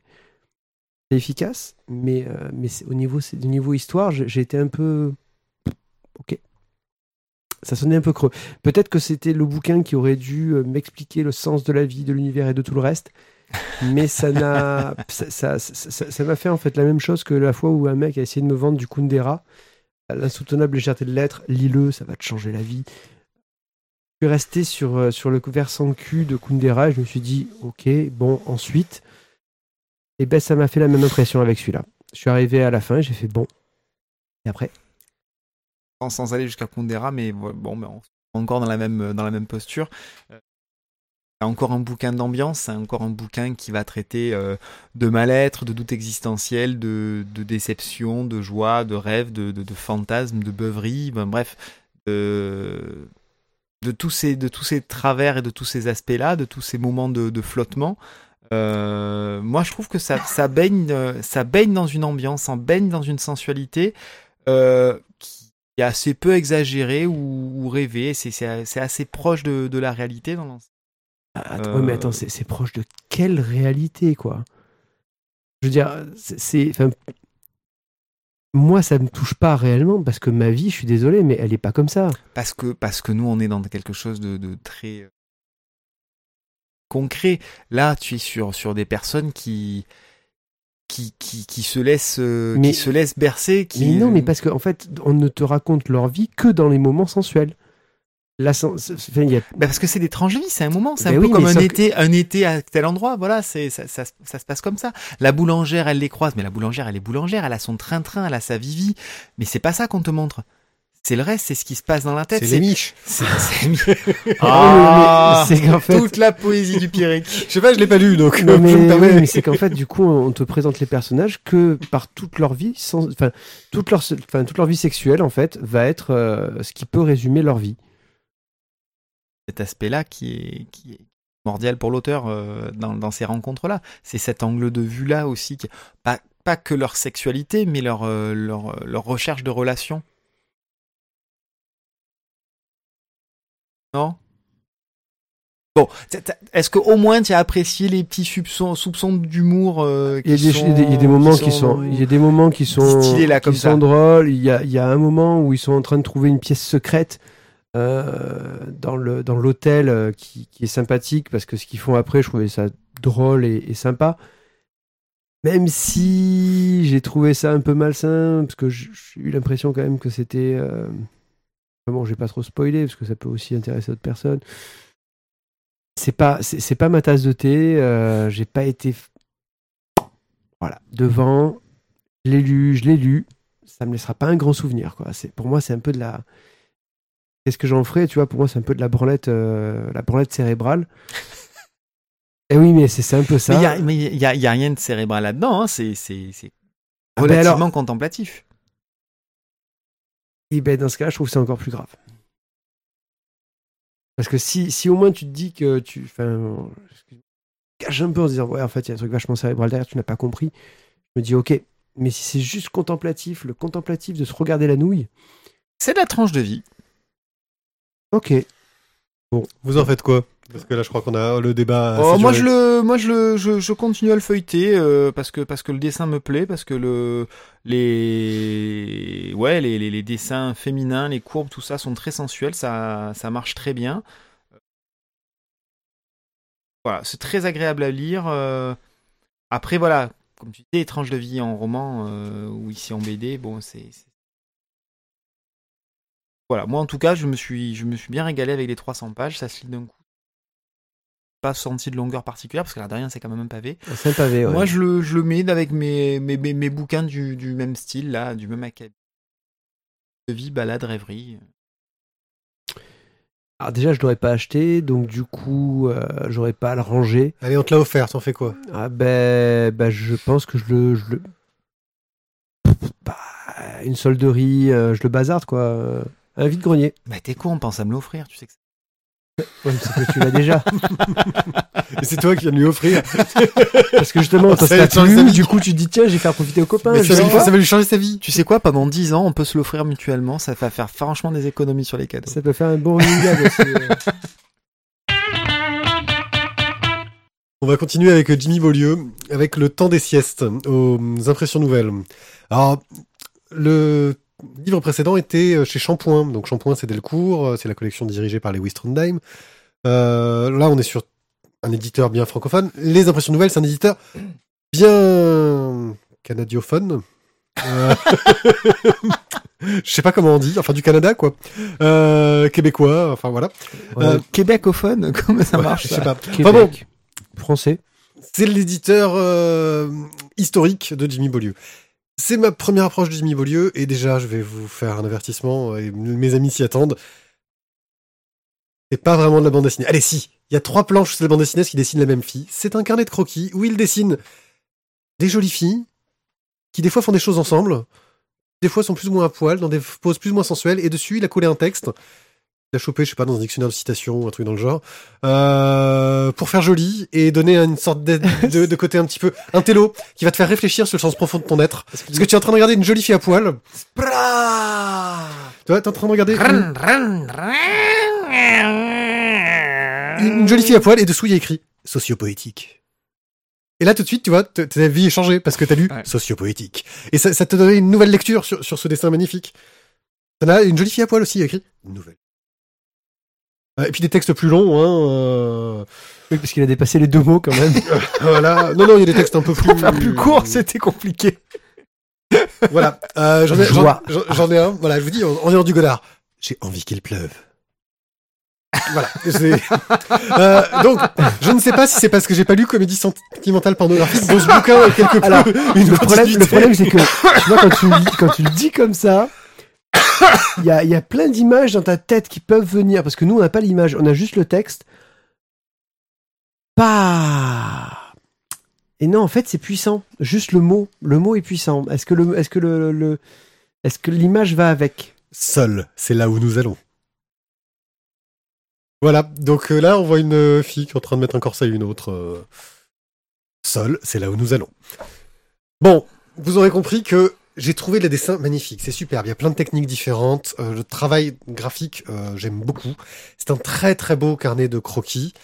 c'est efficace, mais, euh, mais au niveau, du niveau histoire, j'ai été un peu. Ok. Ça sonnait un peu creux. Peut-être que c'était le bouquin qui aurait dû m'expliquer le sens de la vie, de l'univers et de tout le reste. Mais ça n'a. ça- ça ça- ça- ça m'a fait en fait la même chose que la fois où un mec a essayé de me vendre du Kundera. L'insoutenable légèreté de l'être, lis-le, ça va te changer la vie. Je suis resté sur, euh, sur le versant cul de Kundera et je me suis dit, ok, bon, ensuite, et ben ça m'a fait la même impression avec celui-là. Je suis arrivé à la fin et j'ai fait bon. Et après? Sans, sans aller jusqu'à Kundera, mais bon, mais on est encore dans la même, dans la même posture. Encore un bouquin d'ambiance, encore un bouquin qui va traiter euh, de mal-être, de doute existentiel, de, déception, de joie, de rêve, de, de, de fantasmes, de beuverie, ben, bref, de, tous ces, travers et de tous ces aspects-là, de tous ces moments de, flottement. Euh, moi, je trouve que ça, baigne, euh, ça baigne dans une ambiance, ça baigne dans une sensualité qui est assez peu exagérée ou, ou rêvée. C'est, assez proche de, de la réalité dans l'ensemble. Ah, Attends, Euh, ouais, mais attends, c'est c'est proche de quelle réalité, quoi? Je veux dire, c'est- Moi, ça me touche pas réellement parce que ma vie, je suis désolé, mais elle est pas comme ça. Parce que, parce que nous, on est dans quelque chose de, de très euh, concret. Là, tu es sur, sur des personnes qui, qui, qui, qui se laissent, euh, Mais- qui se laissent bercer. Qui... Mais non, mais parce qu'en fait, on ne te raconte leur vie que dans les moments sensuels. La sen- c'est- enfin, il y a- Bah, parce que c'est des tranches de vie, c'est un moment, c'est un Ben peu oui, comme un été, un été à tel endroit, voilà, c'est ça, ça, ça se passe comme ça. La boulangère, elle les croise, mais la boulangère, elle est boulangère, elle a son train-train, elle a sa vivi, mais c'est pas ça qu'on te montre. C'est le reste, c'est ce qui se passe dans la tête. C'est les miches. c'est- toute la poésie du Pierrick. Je sais pas, je l'ai pas lu, donc Non, mais, c'est qu'en fait, du coup, on te présente les personnages que par toute leur vie, sans, enfin, toute leur, enfin, toute leur vie sexuelle, en fait, va être euh, ce qui peut résumer leur vie. Cet aspect-là qui est, qui est primordial pour l'auteur euh, dans, dans ces rencontres-là. C'est cet angle de vue-là aussi, qui, pas, pas que leur sexualité, mais leur, euh, leur, leur recherche de relations. Non? Bon, est-ce qu'au moins tu as apprécié les petits soupçons, soupçons d'humour euh, Il y, a des, sont- il y a des- il y a des moments qui sont, il y a des moments qui sont, là, comme qui sont drôles. Il y a, il y a un moment où ils sont en train de trouver une pièce secrète euh, dans le dans l'hôtel euh, qui, qui est sympathique parce que ce qu'ils font après, je trouvais ça drôle et, sympa. Même si j'ai trouvé ça un peu malsain parce que j'ai eu l'impression quand même que c'était euh... bon, j'ai pas trop spoilé parce que ça peut aussi intéresser d'autres personnes. C'est pas c'est pas ma tasse de thé. euh, j'ai pas été voilà, devant, je l'ai lu, je l'ai lu, ça me laissera pas un grand souvenir, quoi. C'est, pour moi, c'est un peu de la. Qu'est-ce que j'en ferais, tu vois Pour moi, c'est un peu de la branlette, euh, la branlette cérébrale. Et oui, mais c'est, un peu ça. Mais il y a- rien de cérébral là-dedans, hein, c'est Ah ben relativement alors- contemplatif. Et ben, dans ce cas-là, je trouve que c'est encore plus grave. Parce que si, si au moins tu te dis que tu. Enfin, cache un peu en se disant, ouais, en fait, il y a un truc vachement cérébral derrière, tu n'as pas compris. Je me dis, ok, mais si c'est juste contemplatif, le contemplatif de se regarder la nouille, C'est de la tranche de vie. Ok. Vous en faites quoi? Parce que là, je crois qu'on a le débat. Oh, assez moi, duré. je le, moi, je le, je, je continue à le feuilleter euh, parce que parce que le dessin me plaît, parce que le les ouais les, les, les dessins féminins, les courbes, tout ça sont très sensuels, ça ça marche très bien. Voilà, c'est très agréable à lire. euh. Après, voilà, comme tu dis, étrange de vie en roman euh, ou ici en BD, bon, c'est- voilà. Moi, en tout cas, je me suis je me suis bien régalé avec les 300 pages, ça se lit d'un coup pas senti de longueur particulière parce que là derrière c'est quand même un pavé. C'est un pavé, ouais. Moi je le, je le mets avec mes, mes, mes, mes bouquins du, du même style là, du même acabit. De vie, balade, rêverie. Alors déjà, je l'aurais pas acheté, donc du coup, euh, j'aurais pas à le ranger. Allez, on te l'a offert, t'en fais quoi? Ah ben, ben, je pense que je le, je le... Bah, une solderie, euh, je le bazarde quoi. Un vide-grenier. Bah t'es con, pense à me l'offrir, tu sais que c'est- Ouais, mais c'est que tu l'as déjà. Et c'est toi qui viens de lui offrir. Parce que justement, toi, Ça t'a plu, du coup, tu te dis, tiens, j'ai faire profiter aux copains. Mais je ça, va sais lui, pas. ça va lui changer sa vie. Tu sais quoi, pendant 10 ans, on peut se l'offrir mutuellement, ça va faire franchement des économies sur les cadeaux. Ça peut faire un bon running gag aussi. euh. On va continuer avec Jimmy Beaulieu, avec le temps des siestes aux impressions nouvelles. Alors, le livre précédent était chez Shampoing. Donc Shampoing, c'est Delcourt, c'est la collection dirigée par Lewis Trondheim. Euh, là, on est sur un éditeur bien francophone. Les impressions nouvelles, c'est un éditeur bien canadiophone. Euh, Je sais pas comment on dit, enfin du Canada quoi. Euh, québécois, enfin voilà. Euh, Québécophone, comment ça marche Je sais ça pas. Québec, Enfin bon, français. c'est l'éditeur euh, historique de Jimmy Beaulieu. C'est ma première approche de Jimmy Beaulieu et déjà je vais vous faire un avertissement et mes amis s'y attendent. C'est pas vraiment de la bande dessinée. Allez si, il y a trois planches c'est la bande dessinée qui dessine la même fille. C'est un carnet de croquis où il dessine des jolies filles qui des fois font des choses ensemble, des fois sont plus ou moins à poil, dans des poses plus ou moins sensuelles et dessus il a collé un texte. A chopé, je sais pas, dans un dictionnaire de citation ou un truc dans le genre, euh, pour faire joli et donner une sorte de, de, de côté un petit peu intello qui va te faire réfléchir sur le sens profond de ton être. Parce que tu es en train de regarder une jolie fille à poil. Tu vois, t'es en train de regarder une, une jolie fille à poil et dessous il y a écrit sociopoétique. Et là tout de suite, tu vois, ta vie est changée parce que t'as lu Ouais. sociopoétique. Et ça, ça te donnait une nouvelle lecture sur, sur ce dessin magnifique. T'en as une jolie fille à poil aussi, il y a écrit nouvelle. Euh, Et puis des textes plus longs, hein. euh, Oui, parce qu'il a dépassé les deux mots quand même. voilà. Non, non, il y a des textes un peu plus. Plus court, c'était compliqué. Voilà. Euh, j'en ai, j'en, un. Voilà, je vous dis, on, est dans du Godard. J'ai envie qu'il pleuve. Voilà. Euh, donc, je ne sais pas si c'est parce que j'ai pas lu Comédie sentimentale pornographique dont ce bouquin quelque peu Alors, une le problème, le problème, c'est que quand tu, lis- quand tu le dis comme ça, il y a, plein d'images dans ta tête qui peuvent venir. Parce que nous, on n'a pas l'image, on a juste le texte. Et non, en fait, c'est puissant. Juste le mot. Le mot est puissant. Est-ce que le, est-ce que le, le- est-ce que l'image va avec? Seul, c'est là où nous allons. Voilà, donc euh, là on voit une euh, fille qui est en train de mettre un corset à une autre. euh. Seul, c'est là où nous allons. Bon, vous aurez compris que j'ai trouvé les dessins magnifiques, c'est superbe, il y a plein de techniques différentes, euh, le travail graphique euh, j'aime beaucoup. C'est un très très beau carnet de croquis.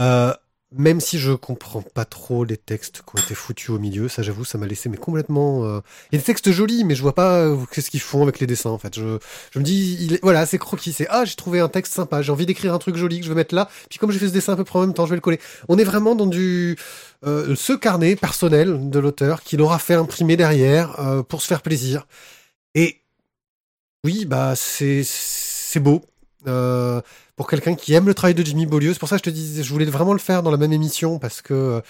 Euh, même si je comprends pas trop les textes qui ont été foutus au milieu, ça j'avoue, ça m'a laissé mais complètement. euh, Il y a des textes jolis, mais je vois pas euh, qu'est-ce qu'ils font avec les dessins en fait. Je, me dis, voilà, c'est croquis, c'est ah j'ai trouvé un texte sympa, j'ai envie d'écrire un truc joli que je veux mettre là, puis comme j'ai fait ce dessin à peu près en même temps, je vais le coller. On est vraiment dans du euh, ce carnet personnel de l'auteur qu'il aura fait imprimer derrière pour se faire plaisir. Et oui, bah c'est c'est beau. Pour quelqu'un qui aime le travail de Jimmy Beaulieu, c'est pour ça que je te disais, je voulais vraiment le faire dans la même émission parce que euh,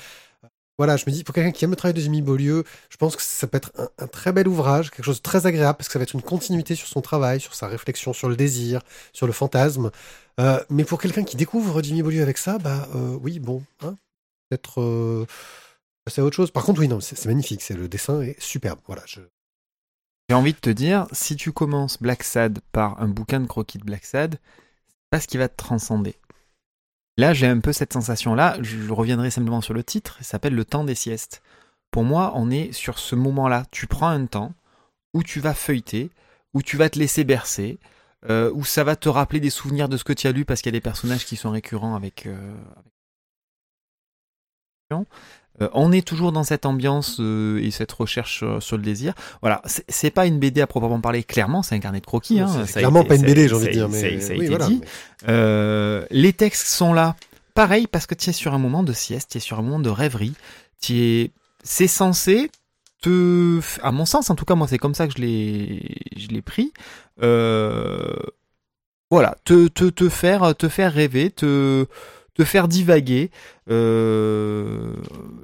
voilà, je me dis pour quelqu'un qui aime le travail de Jimmy Beaulieu, je pense que ça peut être un, très bel ouvrage, quelque chose de très agréable parce que ça va être une continuité sur son travail, sur sa réflexion, sur le désir, sur le fantasme. Euh, mais pour quelqu'un qui découvre Jimmy Beaulieu avec ça, bah euh, oui, bon, hein, peut-être euh, passer à autre chose. Par contre, oui, non, c'est magnifique, c'est le dessin est superbe. Voilà, je, J'ai envie de te dire, si tu commences Black Sad par un bouquin de croquis de Black Sad, ce qui va te transcender. Là, j'ai un peu cette sensation-là. Je reviendrai simplement sur le titre. Il s'appelle Le temps des siestes. Pour moi, on est sur ce moment-là. Tu prends un temps où tu vas feuilleter, où tu vas te laisser bercer, euh, où ça va te rappeler des souvenirs de ce que tu as lu parce qu'il y a des personnages qui sont récurrents avec. avec- Euh, on est toujours dans cette ambiance euh, et cette recherche euh, sur le désir. Voilà, c'est- pas une BD à proprement parler. Clairement, c'est un carnet de croquis. Hein. Ça clairement été- pas une BD, j'ai envie de dire, mais ça a oui, été voilà. dit. Euh, les textes sont là. Pareil, parce que tu es sur un moment de sieste, tu es sur un moment de rêverie. Tu es... C'est censé te... À mon sens, en tout cas, moi, c'est comme ça que je l'ai, je l'ai pris. Euh, Voilà, te, te, te, faire, te faire rêver, te, te faire divaguer. Euh,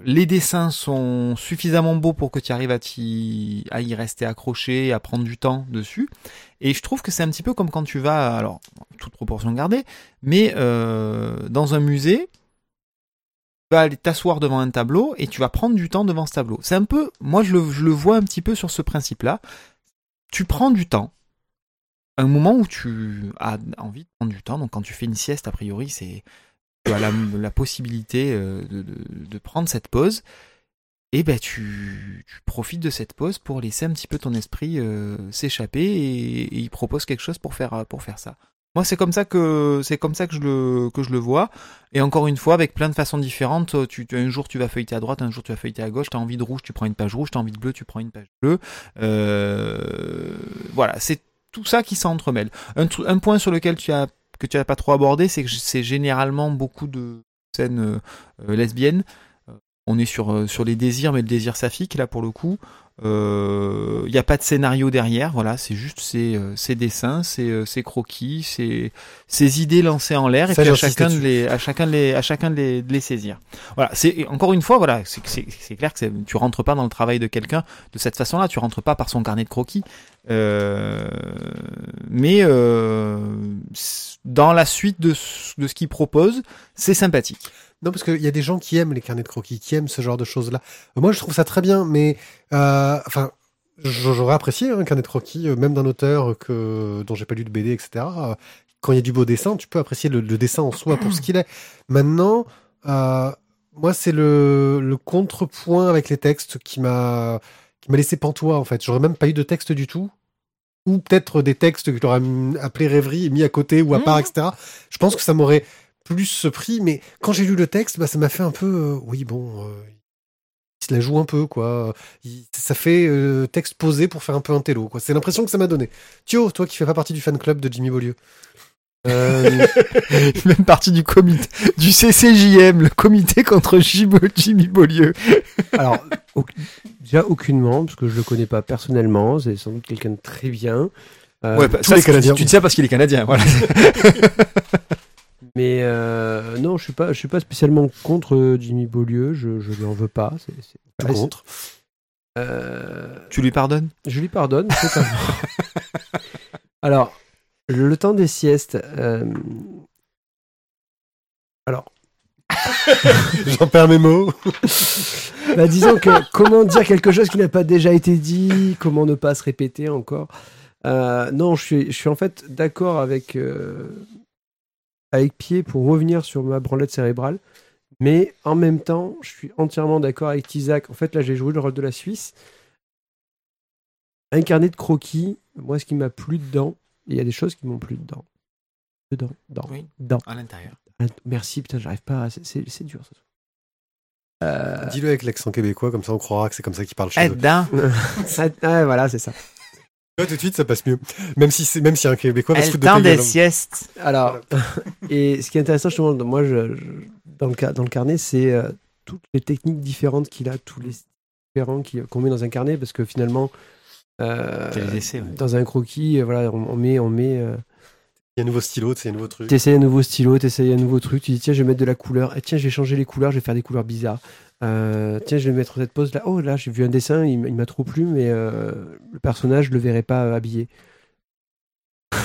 Les dessins sont suffisamment beaux pour que tu arrives à, t'y- à y rester accroché, à prendre du temps dessus. Et je trouve que c'est un petit peu comme quand tu vas, alors, toute proportion gardée, mais euh, dans un musée, tu vas aller t'asseoir devant un tableau et tu vas prendre du temps devant ce tableau. C'est un peu, moi je le, je le vois un petit peu sur ce principe-là. Tu prends du temps. Un moment où tu as envie de prendre du temps, donc quand tu fais une sieste, a priori, c'est la, possibilité euh, de, de, prendre cette pause et ben tu, tu profites de cette pause pour laisser un petit peu ton esprit euh, s'échapper et, il propose quelque chose pour faire pour faire ça. Moi, c'est comme ça que c'est comme ça que je le que je le vois. Et encore une fois, avec plein de façons différentes. Tu, tu- un jour, tu vas feuilleter à droite, un jour, tu vas feuilleter à gauche. T'as envie de rouge, tu prends une page rouge. T'as envie de bleu, tu prends une page bleue. Euh, voilà, c'est tout ça qui s'entremêle. Un, un point sur lequel tu as que tu n'as pas trop abordé, c'est que c'est généralement beaucoup de scènes euh, euh, lesbiennes. Euh, On est sur, euh, sur les désirs, mais le désir saphique, là, pour le coup. Euh, Il n'y a pas de scénario derrière, voilà, c'est juste ces, euh, ces dessins, ces, euh, ces croquis, ces, ces idées lancées en l'air, et puis à chacun, de les, à chacun de les, à chacun de les, de les saisir. Voilà, c'est encore une fois, voilà, c'est clair que tu rentres pas dans le travail de quelqu'un de cette façon-là, tu rentres pas par son carnet de croquis. Euh, mais euh, dans la suite de, ce- de ce qu'il propose, c'est sympathique. Non, parce qu'il y a des gens qui aiment les carnets de croquis, qui aiment ce genre de choses-là. Moi, je trouve ça très bien, mais euh, enfin, j'aurais apprécié un carnet de croquis, euh, même d'un auteur que dont j'ai pas lu de BD, etc. Quand il y a du beau dessin, tu peux apprécier le, le dessin en soi pour ce qu'il est. Maintenant, euh, moi, c'est le, le contrepoint avec les textes qui m'a qui m'a laissé pantois en fait. J'aurais même pas eu de texte du tout. Ou peut-être des textes que j'aurais appelé rêverie et mis à côté ou à part, Mhm. etc. Je pense que ça m'aurait plus pris, mais quand j'ai lu le texte, bah, ça m'a fait un peu, euh, oui, bon, euh, il se la joue un peu, quoi. Il- ça fait euh, texte posé pour faire un peu un télo, quoi. C'est l'impression que ça m'a donné. Thio, toi qui fais pas partie du fan club de Jimmy Beaulieu. Euh, Même partie du comité, du CCJM, le comité contre Jimmy, Jimmy Beaulieu. Alors, au- déjà aucunement, parce que je le connais pas personnellement. C'est sans doute quelqu'un de très bien. Euh, Ouais, bah, ça, les c'est- Canadiens. Tu dis ça parce qu'il est canadien, voilà. Mais euh, non, je suis pas, je suis pas spécialement contre euh, Jimmy Beaulieu. Je, je lui en veux pas. C'est, contre, Euh, Tu lui pardonnes? je lui pardonne. Alors, le, le temps des siestes. euh, Alors, j'en perds mes mots. bah, disons que comment dire quelque chose qui n'a pas déjà été dit, comment ne pas se répéter encore. Euh, non, je suis, je suis en fait d'accord avec euh, avec Pied pour revenir sur ma branlette cérébrale, mais en même temps, je suis entièrement d'accord avec Isaac. En fait, là, j'ai joué le rôle de la Suisse. Un carnet de croquis, moi, ce qui m'a plu dedans, il y a des choses qui m'ont plu dedans. Dedans, dedans, Oui. dedans. À l'intérieur. Merci, putain, j'arrive pas à... C'est dur, ça. Euh... Dis-le avec l'accent québécois, comme ça on croira que c'est comme ça qu'ils parlent chez eux. Edda. ah, ah, voilà, c'est ça. Ouais, tout de suite, ça passe mieux. Même si c'est, même si un Québécois va se Elle foutre de des hein. siestes. Alors, et ce qui est intéressant, justement, moi, je, je- dans, le, dans le carnet, c'est euh, toutes les techniques différentes qu'il a, tous les différents qu'on met dans un carnet, parce que finalement, euh, Quels essais, ouais. dans un croquis, euh, voilà, on, on met, on met, euh, Il y a un nouveau stylo, c'est un nouveau truc. t'essayes un nouveau stylo, t'essayes un nouveau truc, tu dis tiens, je vais mettre de la couleur, et tiens, je vais changer les couleurs, je vais faire des couleurs bizarres. Euh, tiens, je vais mettre cette pose là. Oh là, j'ai vu un dessin, il, m'a trop plu, mais euh, le personnage, je le verrai pas euh, habillé.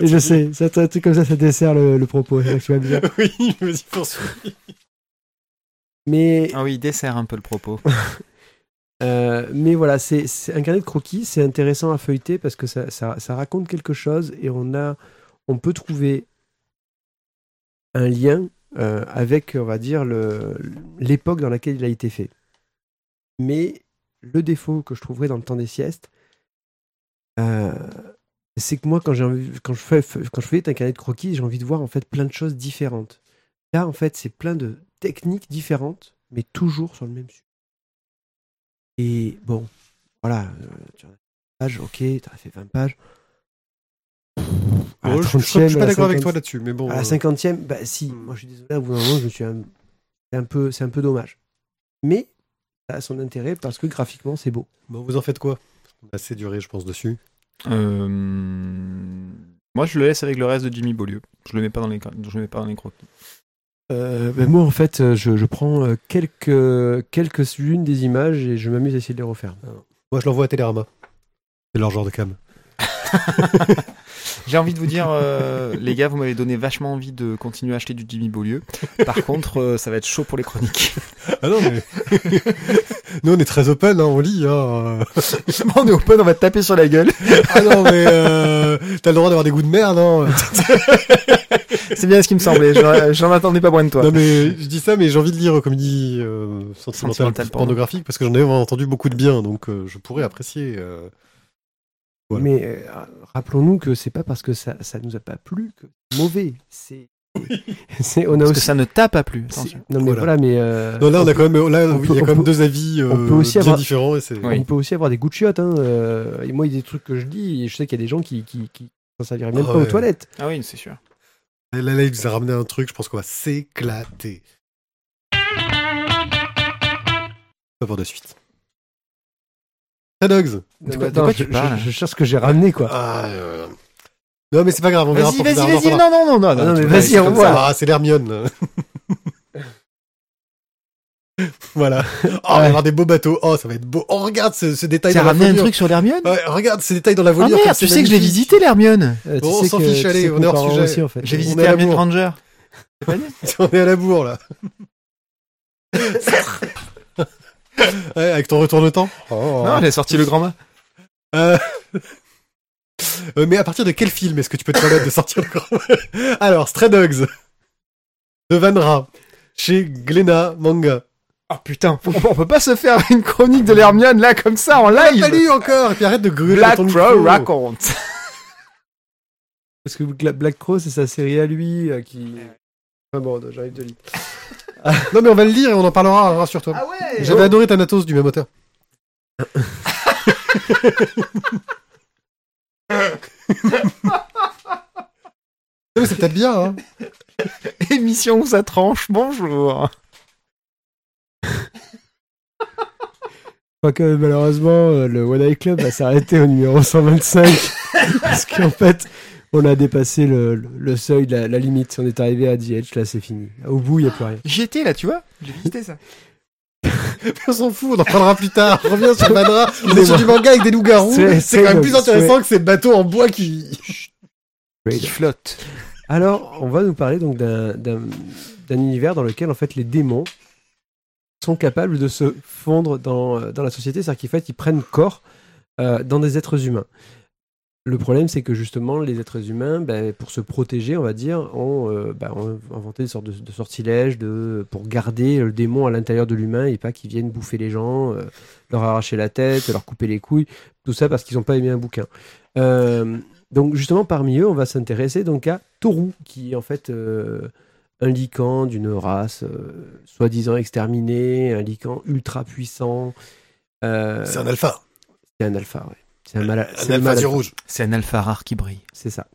Je sais, c'est un truc comme ça, ça dessert le, le propos. ça que me dire. Oui, vas-y, poursuis. Mais Ah oui, il dessert un peu le propos. Euh, mais voilà, c'est un carnet de croquis, c'est intéressant à feuilleter parce que ça, raconte quelque chose et on, peut trouver un lien euh, avec, on va dire, l'époque dans laquelle il a été fait. Mais le défaut que je trouverais dans le temps des siestes, euh, c'est que moi, quand, je fais, quand je fais un carnet de croquis, j'ai envie de voir en fait plein de choses différentes. Là, en fait, c'est plein de techniques différentes, mais toujours sur le même sujet. Et bon, voilà, euh, tu en as fait 20 pages, ok, tu as fait 20 pages. À la Bon, je, je- je 30e, suis pas d'accord avec 50e, toi là-dessus, mais bon. À la euh, 50e, bah si, moi je suis désolé, à bout d'un moment, je me suis un, c'est un peu, c'est un peu dommage. Mais ça a son intérêt parce que graphiquement, c'est beau. bon, vous en faites quoi? On a assez duré, je pense, dessus. Euh, Moi, je le laisse avec le reste de Jimmy Beaulieu. Je le mets pas dans les, je le mets pas dans les croquis. Euh, ben moi, en fait, euh, je, prends euh, quelques, quelques-unes des images et je m'amuse à essayer de les refaire. Moi, je l'envoie à Télérama. C'est leur genre de cam. J'ai envie de vous dire, euh, les gars, vous m'avez donné vachement envie de continuer à acheter du Jimmy Beaulieu. Par contre, euh, ça va être chaud pour les chroniques. Ah non, mais. Nous, on est très open, hein, on lit. Hein. on est open, on va te taper sur la gueule. Ah non, mais. Euh... T'as le droit d'avoir des goûts de merde, hein. C'est bien ce qui me semblait. J'en attendais pas moins de toi. Non, mais je dis ça, mais j'ai envie de lire comédie euh, sentimentale, Sentimentale pornographique parce que j'en ai entendu beaucoup de bien, donc je pourrais apprécier. Voilà. Mais euh, rappelons-nous que c'est pas parce que ça, ça nous a pas plu que c'est mauvais. C'est, c'est- on a Parce que ça ne t'a pas plu. non mais Voilà. voilà, mais euh, Non, là, on a peut- quand même, là, on oui, peut- il y a quand même peut- deux avis euh, on peut aussi bien avoir- différents. Et c'est... Oui. on peut aussi avoir des goûts de chiottes. Hein, euh, et moi, il y a des trucs que je dis et je sais qu'il y a des gens qui qui, qui s'en serviraient même Ah pas aux toilettes. Ah oui, c'est sûr. Là, là, il nous a ramené un truc, je pense qu'on va s'éclater. Pas de suite. Dogs. De Non, quoi- mais de quoi attends, tu je, je- je cherche ce que j'ai ramené quoi. Ah, euh, Non, mais c'est pas grave, on verra Vas-y, vas-y, vas-y. Non, non, non, non. Ah non, mais tu- vas-y, c'est on voit. Ah, c'est l'Hermione. là. voilà. Oh, on va Ouais. avoir des beaux bateaux. Oh, ça va être beau. Oh, regarde ce, ce détail T'as dans la ramené un truc sur l'Hermione? Ouais, regarde ce détail dans la Ah voilure. merde, tu sais que je l'ai visité l'Hermione. Euh, Bon, on s'en fiche, allez, on est hors sujet. aussi, en fait. J'ai visité Hermione dit On est à la bourre, là. ouais, avec ton retour de temps. Oh. Non, elle a sorti le grand mât. Euh, euh, mais à partir de quel film est-ce que tu peux te permettre de sortir le grand Alors, Stray Dogs de Vanra chez Glénat Manga. Oh putain, on, on peut pas se faire une chronique de l'Hermione là comme ça en On l'a live. pas lu encore Et puis arrête de gruger Black ton Crow micro. raconte. Parce que Black Crow, c'est sa série à lui euh, qui. Enfin bon, j'arrive de lire. Non mais on va le lire et on en parlera, rassure-toi. Ah ouais J'avais adoré Thanatos du même auteur. C'est peut-être bien, hein. Émission où ça tranche, bonjour. Je crois que malheureusement, euh, le One Eye Club va s'arrêter au numéro 125. parce qu'en fait, on a dépassé le, le- le seuil, la, la limite. On est arrivé à The Edge, là c'est fini. Au bout, il n'y a plus rien. J'y étais là, tu vois J'ai visité ça. On s'en fout, on en parlera plus tard. Reviens sur Vanra. On est sur du manga avec des loups-garous. C'est- quand même plus intéressant que ces bateaux en bois qui... Qui flotte. Alors, on va nous parler donc d'un d'un- d'un univers dans lequel en fait les démons sont capables de se fondre dans, euh, dans la société, c'est-à-dire qu'en fait ils prennent corps euh, dans des êtres humains. Le problème, c'est que justement, les êtres humains, ben, pour se protéger, on va dire, ont, euh, ben, ont inventé des sortes de, de sortilèges de, pour garder le démon à l'intérieur de l'humain et pas qu'ils viennent bouffer les gens, euh, leur arracher la tête, leur couper les couilles, tout ça parce qu'ils n'ont pas aimé un bouquin. Euh, donc justement, parmi eux, on va s'intéresser donc à Toru, qui est en fait un lycan d'une race soi-disant exterminée, un lycan ultra puissant. C'est un alpha. c'est un alpha, ouais. C'est un mal, Un alpha. C'est un alpha rare qui brille. C'est ça.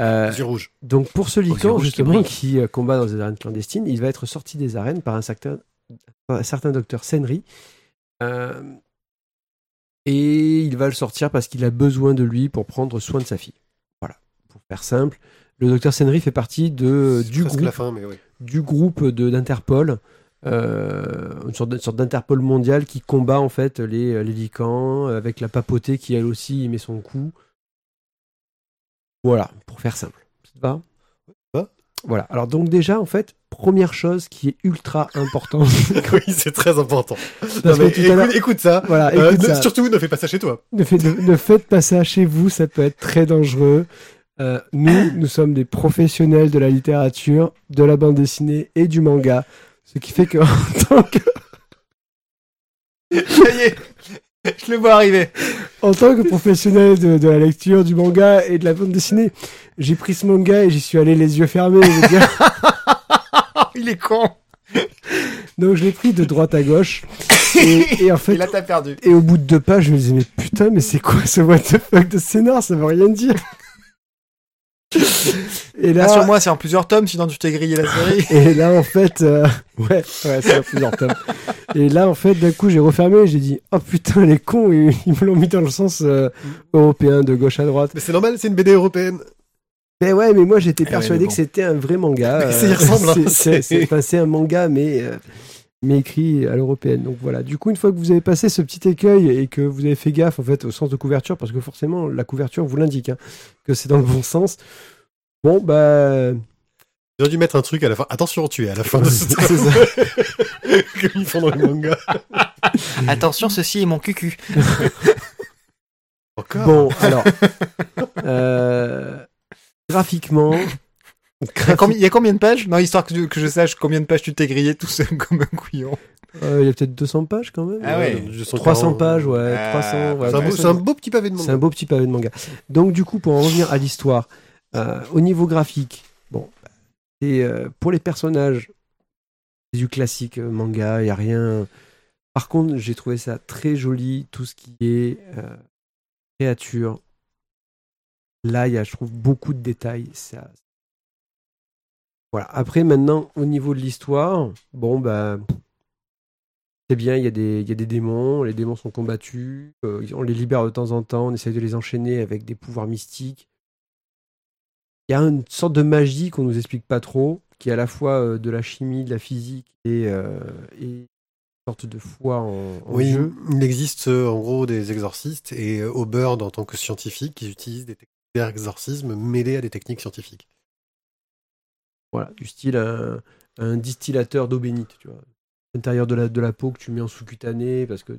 Euh, Yeux rouges. donc pour ce rouges qui justement, qui euh, combat dans des arènes clandestines, il va être sorti des arènes par un certain, par un certain docteur Senri. Euh, et il va le sortir parce qu'il a besoin de lui pour prendre soin de sa fille. Voilà, pour faire simple. Le docteur Senri fait partie de, du, groupe, la fin, mais oui. du groupe de- d'Interpol, euh, une sorte de- une sorte d'Interpol mondial qui combat en fait les, les lycans, euh, avec la papauté qui elle aussi y met son coup. Voilà, pour faire simple. Ça va? Va. Voilà, alors donc déjà en fait, première chose qui est ultra importante. oui, c'est très important. Non, mais écoute, écoute ça. Voilà, Euh, écoute ne- ça. surtout, ne fais pas ça chez toi. Ne, fait- ne- ne faites pas ça chez vous, ça peut être très dangereux. Euh, nous, nous sommes des professionnels de la littérature, de la bande dessinée et du manga. Ce qui fait que, en tant que, Ça y est, je le vois arriver. en tant que professionnel de, de la lecture, du manga et de la bande dessinée, j'ai pris ce manga et j'y suis allé les yeux fermés. je veux dire. Il est con. Donc je l'ai pris de droite à gauche. Et, et en fait, Et là, t'as perdu. et au bout de deux pages, je me disais, mais putain, mais c'est quoi ce what the fuck de scénar? Ça veut rien dire. Et là, Rassure-moi, c'est en plusieurs tomes, sinon tu t'es grillé la série. Et là, en fait, euh, ouais, ouais, c'est à plusieurs tomes. Et là, en fait, d'un coup, j'ai refermé et j'ai dit, oh putain, les cons, ils, ils me l'ont mis dans le sens euh, européen, de gauche à droite. Mais c'est normal, c'est une BD européenne. Mais ouais, mais moi, j'étais Eh persuadé ouais, mais bon. que c'était un vrai manga. Mais ça y ressemble, hein, c'est- c'est- c'est c'est- enfin, c'est un manga, mais, euh, mais écrit à l'européenne. Donc voilà. Du coup, une fois que vous avez passé ce petit écueil et que vous avez fait gaffe, en fait, au sens de couverture, parce que forcément, la couverture vous l'indique, hein, que c'est dans le bon sens. Bon, bah, J'aurais dû mettre un truc à la fin. Attention, tu es à la fin de ce C'est ça. Comme ils font dans les mangas. Attention, ceci est mon cucu. Encore. Bon, alors, euh, graphiquement, Il y, a combien, il y a combien de pages? Non, histoire que, que je sache combien de pages tu t'es grillé tout seul comme un couillon. Euh, Il y a peut-être 200 pages quand même. Ah ouais. 240. 300 pages, ouais. Ah, 300, ouais, C'est un, beau- 300. c'est un beau petit pavé de C'est manga. un beau petit pavé de manga. Donc du coup, pour en revenir à l'histoire, euh, au niveau graphique, bon, c'est euh, pour les personnages, c'est du classique euh, manga, il y a rien. Par contre, j'ai trouvé ça très joli, tout ce qui est créature. Là, il y a, je trouve, beaucoup de détails. Voilà. Après, maintenant, au niveau de l'histoire, bon, bah, c'est bien, il y, a des, démons, les démons sont combattus, on les libère de temps en temps, on essaye de les enchaîner avec des pouvoirs mystiques. Il y a une sorte de magie qu'on nous explique pas trop, qui est à la fois euh, de la chimie, de la physique et, euh, et une sorte de foi en, en Oui, jeu. il existe euh, en gros des exorcistes et Aubert, en tant que scientifique, ils utilisent des techniques d'exorcisme mêlées à des techniques scientifiques. Voilà, du style un, un distillateur d'eau bénite, tu vois. L'intérieur de la, de la peau que tu mets en sous-cutané, parce que...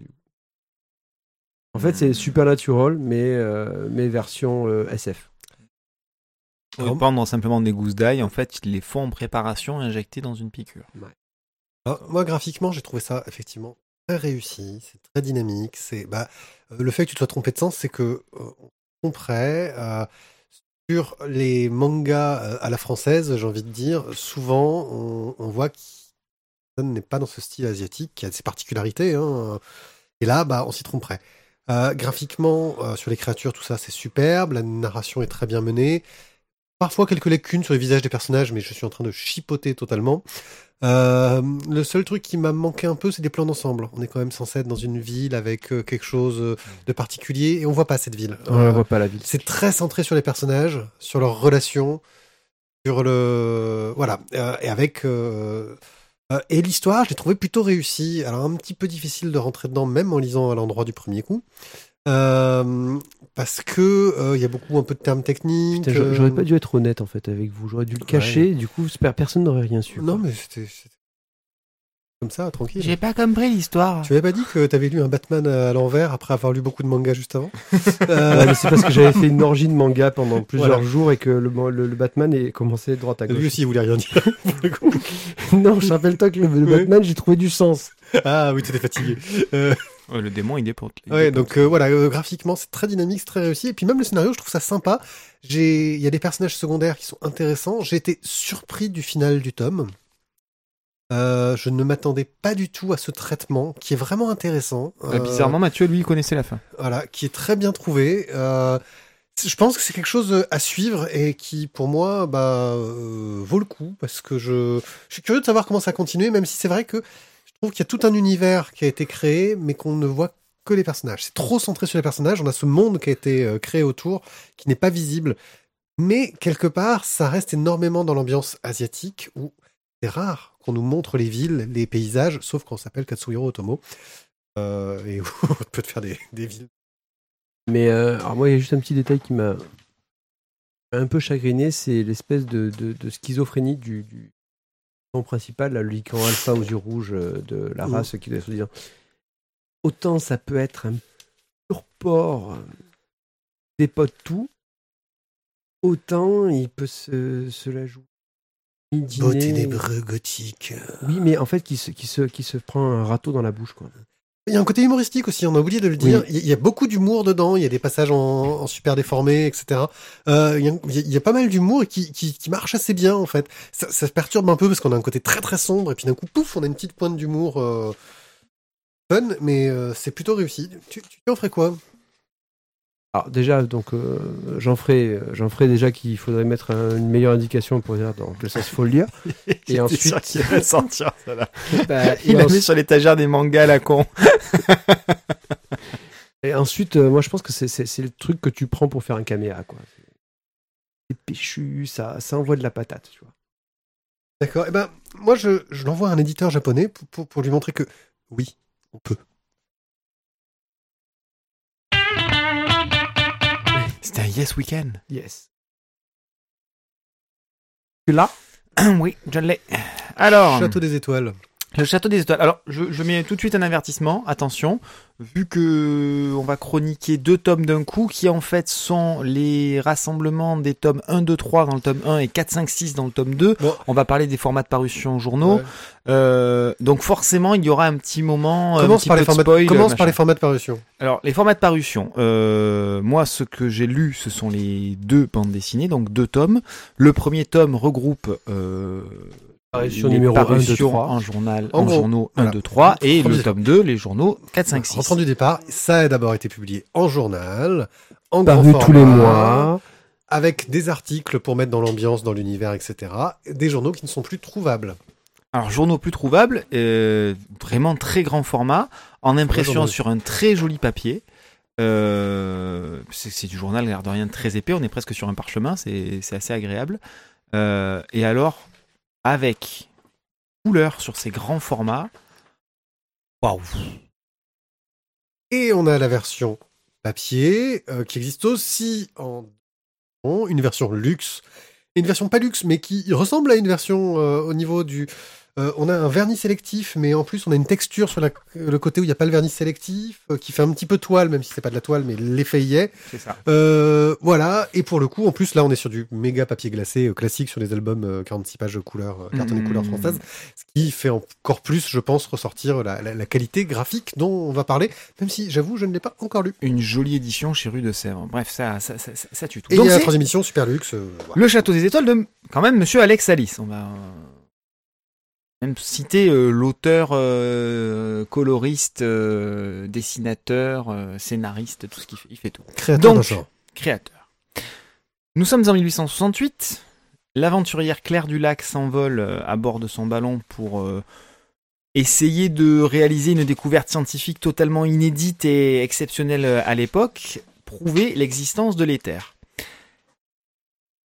En fait, c'est Supernatural, mais, euh, mais version euh, SF. Au prendre simplement des gousses d'ail, en fait, ils les font en préparation injectés dans une piqûre. Alors, moi, graphiquement, j'ai trouvé ça effectivement très réussi, c'est très dynamique. C'est bah, euh, le fait que tu te sois trompé de sens, c'est que euh, on comprend euh, sur les mangas euh, à la française, j'ai envie de dire, souvent on, on voit que n'est pas dans ce style asiatique, qui a ses particularités. hein. Et là, bah, on s'y tromperait. Graphiquement, sur les créatures, tout ça, c'est superbe. La narration est très bien menée. Parfois quelques lacunes sur les visages des personnages, mais je suis en train de chipoter totalement. Euh, le seul truc qui m'a manqué un peu, c'est des plans d'ensemble. On est quand même censé être dans une ville avec euh, quelque chose euh, de particulier et on voit pas cette ville. On ne Euh, voit pas la ville. c'est très centré sur les personnages, sur leurs relations, sur le voilà, et avec et l'histoire, je l'ai trouvé plutôt réussie. Alors un petit peu difficile de rentrer dedans, même en lisant à l'endroit du premier coup, Euh, parce que euh, il y a beaucoup un peu de termes techniques. Putain, euh, J'aurais pas dû être honnête en fait avec vous. J'aurais dû le cacher. Du coup, per- personne n'aurait rien su. Non, quoi. mais c'était comme ça, tranquille. pas compris l'histoire. Tu m'avais pas dit que t'avais lu un Batman à l'envers après avoir lu beaucoup de mangas juste avant euh, c'est parce que j'avais fait une orgie de manga pendant plusieurs Voilà. jours et que le, le- le Batman est commencé de droite à Lui gauche. aussi, il voulait rien dire. pour le coup. non, je rappelle-toi que le, le Ouais. Batman, j'ai trouvé du sens. ah oui, t'étais fatigué. Euh, Ouais, le démon, il déporte. il Ouais, donc euh, voilà, euh, graphiquement c'est très dynamique, c'est très réussi. Et puis même le scénario, je trouve ça sympa. J'ai, il y a des personnages secondaires qui sont intéressants. J'ai été surpris du final du tome. Euh, je ne m'attendais pas du tout à ce traitement, qui est vraiment intéressant. Bah, Euh, bizarrement, Mathieu, lui, il connaissait la fin. voilà, qui est très bien trouvé. Euh, je pense que c'est quelque chose à suivre et qui, pour moi, bah, euh, vaut le coup parce que je, je suis curieux de savoir comment ça continue, même si c'est vrai que trouve qu'il y a tout un univers qui a été créé, mais qu'on ne voit que les personnages. C'est trop centré sur les personnages. On a ce monde qui a été euh, créé autour, qui n'est pas visible. Mais quelque part, ça reste énormément dans l'ambiance asiatique où c'est rare qu'on nous montre les villes, les paysages, sauf quand on s'appelle Katsuhiro Otomo. Euh, et on peut te faire des, des villes Mais euh, moi, il y a juste un petit détail qui m'a un peu chagriné, c'est l'espèce de, schizophrénie du, principal, là, le alpha aux yeux rouges euh, de la Mhm. race qui doit se dire. Autant ça peut être un pur porc, euh, dépote tout, autant il peut se, se la jouer. beau ténébreux gothique. Oui, mais en fait, qui se, qui, se, qui se prend un râteau dans la bouche. Quoi. Il y a un côté humoristique aussi, on a oublié de le dire. Il y a- il y a beaucoup d'humour dedans, il y a des passages en, en super déformé, etc. Euh, il, y a, il y a pas mal d'humour qui, qui, qui marche assez bien en fait. Ça, ça se perturbe un peu parce qu'on a un côté très très sombre et puis d'un coup, pouf, on a une petite pointe d'humour euh, fun, mais euh, c'est plutôt réussi. Tu, tu en ferais quoi? Alors déjà, donc euh, j'en ferai, j'en ferai déjà qu'il faudrait mettre un- une meilleure indication pour dire dans quel sens faut le lire. Et ensuite, sortir, ça là. bah, et, Il l'a ensuite- mis sur l'étagère des mangas, la con. et ensuite, euh, moi je pense que c'est, le truc que tu prends pour faire un caméra, quoi. C'est péchu, ça, ça envoie de la patate, tu vois. D'accord. Eh ben, moi, je, je l'envoie à un éditeur japonais pour, pour, pour lui montrer que oui, on peut. C'était un Yes Weekend? Yes. Tu l'as? Oui, je l'ai. Alors, Château des étoiles. Le château des étoiles. Alors, je, je mets tout de suite un avertissement. Attention, vu que on va chroniquer deux tomes d'un coup, qui en fait sont les rassemblements des tomes 1, 2, 3 dans le tome 1 et 4, 5, 6 dans le tome 2. Bon. On va parler des formats de parution journaux. Ouais. Euh, donc forcément, il y aura un petit moment, Commence petit par les de formats. spoil. Commence par les formats de parution. Alors, les formats de parution. Euh, moi, ce que j'ai lu, ce sont les deux bandes dessinées, donc deux tomes. Le premier tome regroupe euh, Parution numéro un, deux, parutions trois. en journal, En en, gros, journaux 1, voilà. 2, 3, et le tome 2, les journaux 4, 5, 6. Rentrant du départ, ça a d'abord été publié en journal, en Paru tous les mois. avec des articles pour mettre dans l'ambiance, dans l'univers, etc. Des journaux qui ne sont plus trouvables. Alors, journaux plus trouvables, euh, vraiment très grand format, en impression sur un très joli papier. Euh, c'est du journal, l'air de rien, très épais. On est presque sur un parchemin, c'est c'est assez agréable. Euh, et alors, avec couleur sur ces grands formats, waouh! Et on a la version papier euh, qui existe aussi en une version luxe une version pas luxe mais qui ressemble à une version euh, au niveau du euh, on a un vernis sélectif mais en plus on a une texture sur la- le côté où il n'y a pas le vernis sélectif euh, qui fait un petit peu toile même si c'est pas de la toile mais l'effet y est C'est ça. Euh, voilà et pour le coup en plus là on est sur du méga papier glacé euh, classique sur les albums euh, 46 pages de couleur euh, cartonné Mhm. couleur française ce qui fait encore plus je pense ressortir la, la- la qualité graphique dont on va parler même si j'avoue je ne l'ai pas encore lu Une jolie édition chez Rue de Sèvres. Bref, ça, ça, ça, ça- ça tue tout. Et il Donc, y a la troisième émission, Super Luxe. euh, voilà. le Château des Étoiles de, quand même, monsieur Alex Alice. On va euh, même citer euh, l'auteur, euh, coloriste, euh, dessinateur, scénariste, tout ce qu'il fait. Il fait tout. Créateur Donc, créateur. Nous sommes en 1868. L'aventurière Claire du Lac s'envole à bord de son ballon pour essayer de réaliser une découverte scientifique totalement inédite et exceptionnelle à l'époque, prouver l'existence de l'éther.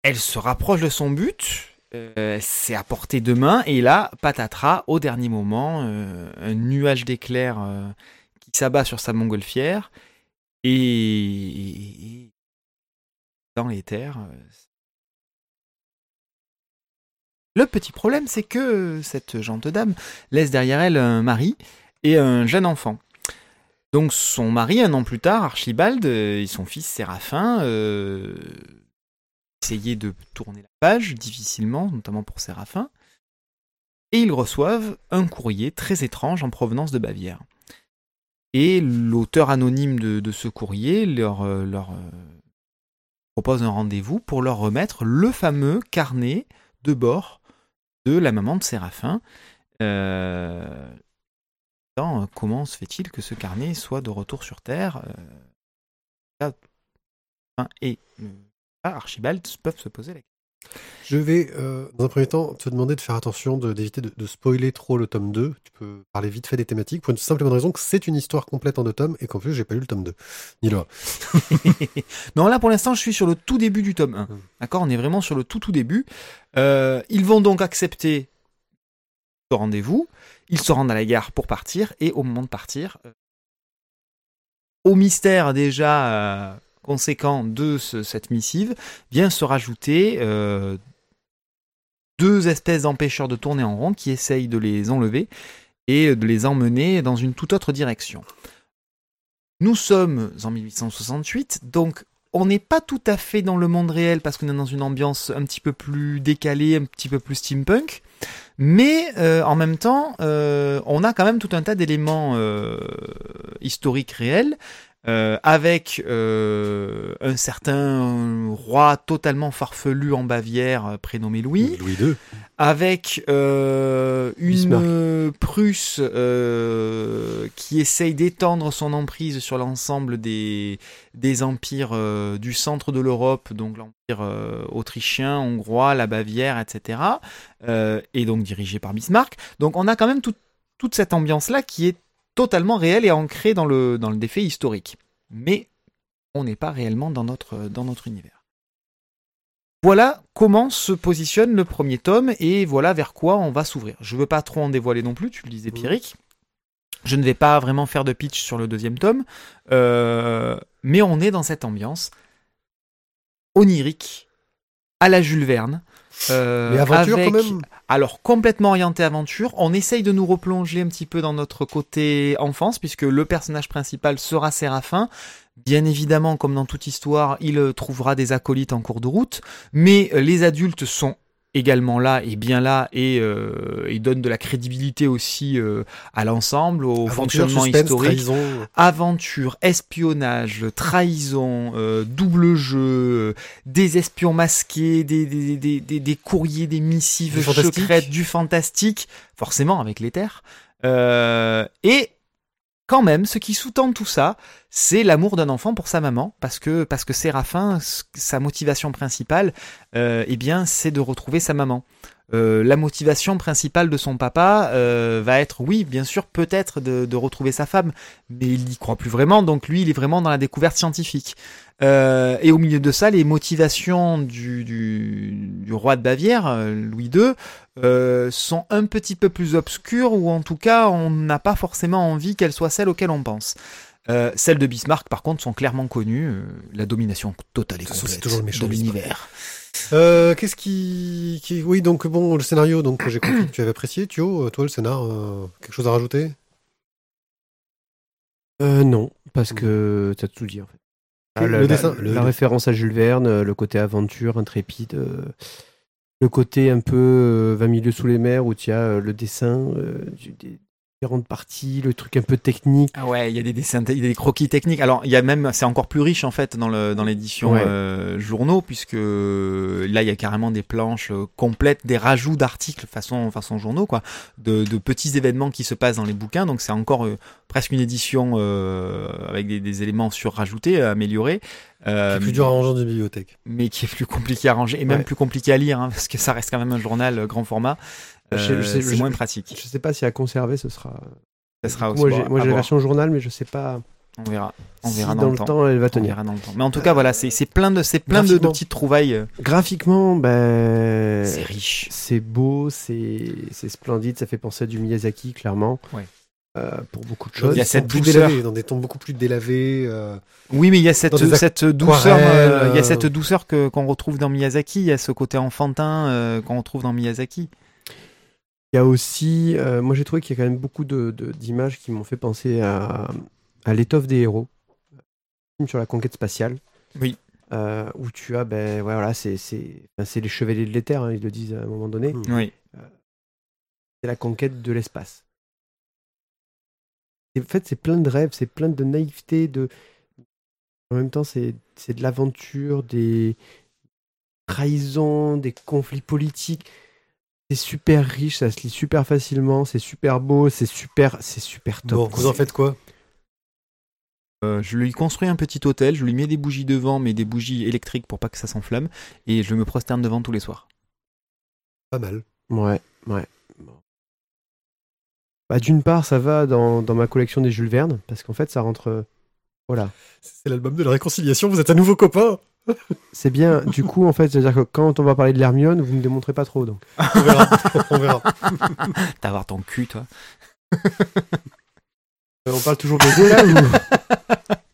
Elle se rapproche de son but, euh, c'est à portée de main, et là, patatras, au dernier moment, euh, un nuage d'éclairs euh, qui s'abat sur sa montgolfière, et dans les terres. Le petit problème, c'est que cette gente dame laisse derrière elle un mari et un jeune enfant. Donc son mari, un an plus tard, Archibald, et son fils Séraphin, essayaient de tourner la page difficilement, notamment pour Séraphin, et ils reçoivent un courrier très étrange en provenance de Bavière. Et l'auteur anonyme de, ce courrier leur, euh, euh, propose un rendez-vous pour leur remettre le fameux carnet de bord de la maman de Séraphin. Euh, comment se fait-il que ce carnet soit de retour sur Terre là, Archibald peuvent se poser la question. Je vais, euh, dans un premier temps, te demander de faire attention, de- d'éviter de, de spoiler trop le tome 2. Tu peux parler vite fait des thématiques, pour une simple et bonne raison que c'est une histoire complète en deux tomes, et qu'en plus, j'ai pas lu le tome 2. Ni le 1. non, là pour l'instant, je suis sur le tout début du tome 1. Mm. D'accord On est vraiment sur le tout tout début. Euh, ils vont donc accepter ce rendez-vous. Ils se rendent à la gare pour partir. Et au moment de partir, euh, au mystère déjà euh, conséquent de ce- cette missive, vient se rajouter euh, deux espèces d'empêcheurs de tourner en rond qui essayent de les enlever et de les emmener dans une toute autre direction. Nous sommes en 1868, donc on n'est pas tout à fait dans le monde réel parce qu'on est dans une ambiance un petit peu plus décalée, un petit peu plus steampunk. Mais euh, en même temps, euh, on a quand même tout un tas d'éléments historiques réels. Euh, avec euh, un certain roi totalement farfelu en Bavière, euh, prénommé Louis, Louis II. avec euh, une Prusse qui essaye d'étendre son emprise sur l'ensemble des, des empires du centre de l'Europe, donc l'empire autrichien, hongrois, la Bavière, etc., et donc dirigé par Bismarck. Donc on a quand même tout- toute cette ambiance-là qui est totalement réelle et ancrée dans le, dans le défait historique. Mais on n'est pas réellement dans notre, dans notre univers. Voilà comment se positionne le premier tome et voilà vers quoi on va s'ouvrir. Je veux pas trop en dévoiler non plus, tu le disais. Pierrick. Je ne vais pas vraiment faire de pitch sur le deuxième tome, euh, mais on est dans cette ambiance onirique, à la Jules Verne, Euh, Mais aventure avec- quand même. Alors complètement orienté aventure, on essaye de nous replonger un petit peu dans notre côté enfance puisque le personnage principal sera Séraphin. Bien évidemment, comme dans toute histoire, il trouvera des acolytes en cours de route, mais les adultes sont également là et bien là et, euh, et donnent de la crédibilité aussi euh, à l'ensemble, au Aventure, fonctionnement suspense, historique trahison. aventure, espionnage, trahison, euh, double jeu, euh, des espions masqués, des, des, des, des, des courriers, des missives Du secrètes, du fantastique, forcément avec les terres. Euh, et quand même, ce qui sous-tend tout ça, c'est l'amour d'un enfant pour sa maman, parce que parce que Séraphin, sa motivation principale, euh, eh bien, c'est de retrouver sa maman. Euh, la motivation principale de son papa euh, va être, oui, bien sûr, peut-être de, de retrouver sa femme, mais il n'y croit plus vraiment, donc lui, il est vraiment dans la découverte scientifique. Euh, et au milieu de ça, les motivations du, du, du roi de Bavière, Louis II, sont un petit peu plus obscures, ou en tout cas, on n'a pas forcément envie qu'elles soient celles auxquelles on pense. Euh, celles de Bismarck, par contre, sont clairement connues. euh, la domination totale et complète de l'univers. Euh, Qu'est-ce qui, qui, oui, donc bon, le scénario, donc j'ai compris que tu avais apprécié, Thio. Euh, Toi, le scénar, euh, quelque chose à rajouter? Euh, non, parce que t'as tout dit en fait. Ah, Le la, la- dessin- la le- référence à Jules Verne, le côté aventure, intrépide, le côté un peu euh, 20 milieux sous les mers où tu as le dessin du- des différentes parties, le truc un peu technique. Ah ouais, il y a des dessins, il y a des croquis techniques. Alors, il y a même, c'est encore plus riche en fait dans le dans l'édition Ouais. euh, journaux puisque là il y a carrément des planches euh, complètes, des rajouts d'articles façon façon journaux quoi, de, de petits événements qui se passent dans les bouquins. Donc c'est encore euh, presque une édition euh, avec des, des éléments surrajoutés, améliorés. Euh, C'est plus dur à ranger des bibliothèques. mais qui est plus compliqué à ranger et même Ouais. plus compliqué à lire hein, parce que ça reste quand même un journal grand format. Euh, c'est moins pratique. Je sais pas si à conserver ce sera. Ça sera aussi moi j'ai la voir. version journal, mais je sais pas On verra. On si verra dans, dans, le temps. elle va On tenir. verra dans le temps. Mais en tout cas, voilà, c'est c'est plein de, c'est plein de, petites trouvailles. Graphiquement, ben. C'est riche. C'est beau, c'est c'est splendide, ça fait penser à du Miyazaki, clairement. Ouais. Euh, pour beaucoup de choses. Il y a cette plus douceur. délavés, dans des tons beaucoup plus délavés. euh, Oui, mais il y a cette, douceur, euh, il y a cette douceur que qu'on retrouve dans Miyazaki. Il y a ce côté enfantin euh, qu'on retrouve dans Miyazaki. Il y a aussi, euh, moi j'ai trouvé qu'il y a quand même beaucoup de- de- d'images qui m'ont fait penser à, à l'étoffe des héros, film sur la conquête spatiale. Oui. Euh, où tu as, ben voilà, c'est c'est enfin, c'est les chevaliers de l'éther, hein, ils le disent à un moment donné. Mm. Oui. C'est la conquête de l'espace. En fait, c'est plein de rêves, c'est plein de naïveté, de. En même temps, c'est c'est de l'aventure, des trahisons, des conflits politiques. C'est super riche, ça se lit super facilement, c'est super beau, c'est super, c'est super top. Bon, vous en faites quoi? Euh, je lui construis un petit hôtel. Je lui mets des bougies devant, mais des bougies électriques pour pas que ça s'enflamme. Et je me prosterne devant tous les soirs. Pas mal. Ouais, ouais. Bah, D'une part, ça va dans, dans ma collection des Jules Verne, parce qu'en fait, ça rentre. euh, Voilà. C'est l'album de la réconciliation, vous êtes un nouveau copain C'est bien. du coup, en fait, c'est-à-dire que quand on va parler de l'Hermione, vous ne me démontrez pas trop. Donc. On verra. on verra. T'as voir ton cul, toi. Euh, on parle toujours BD là ou...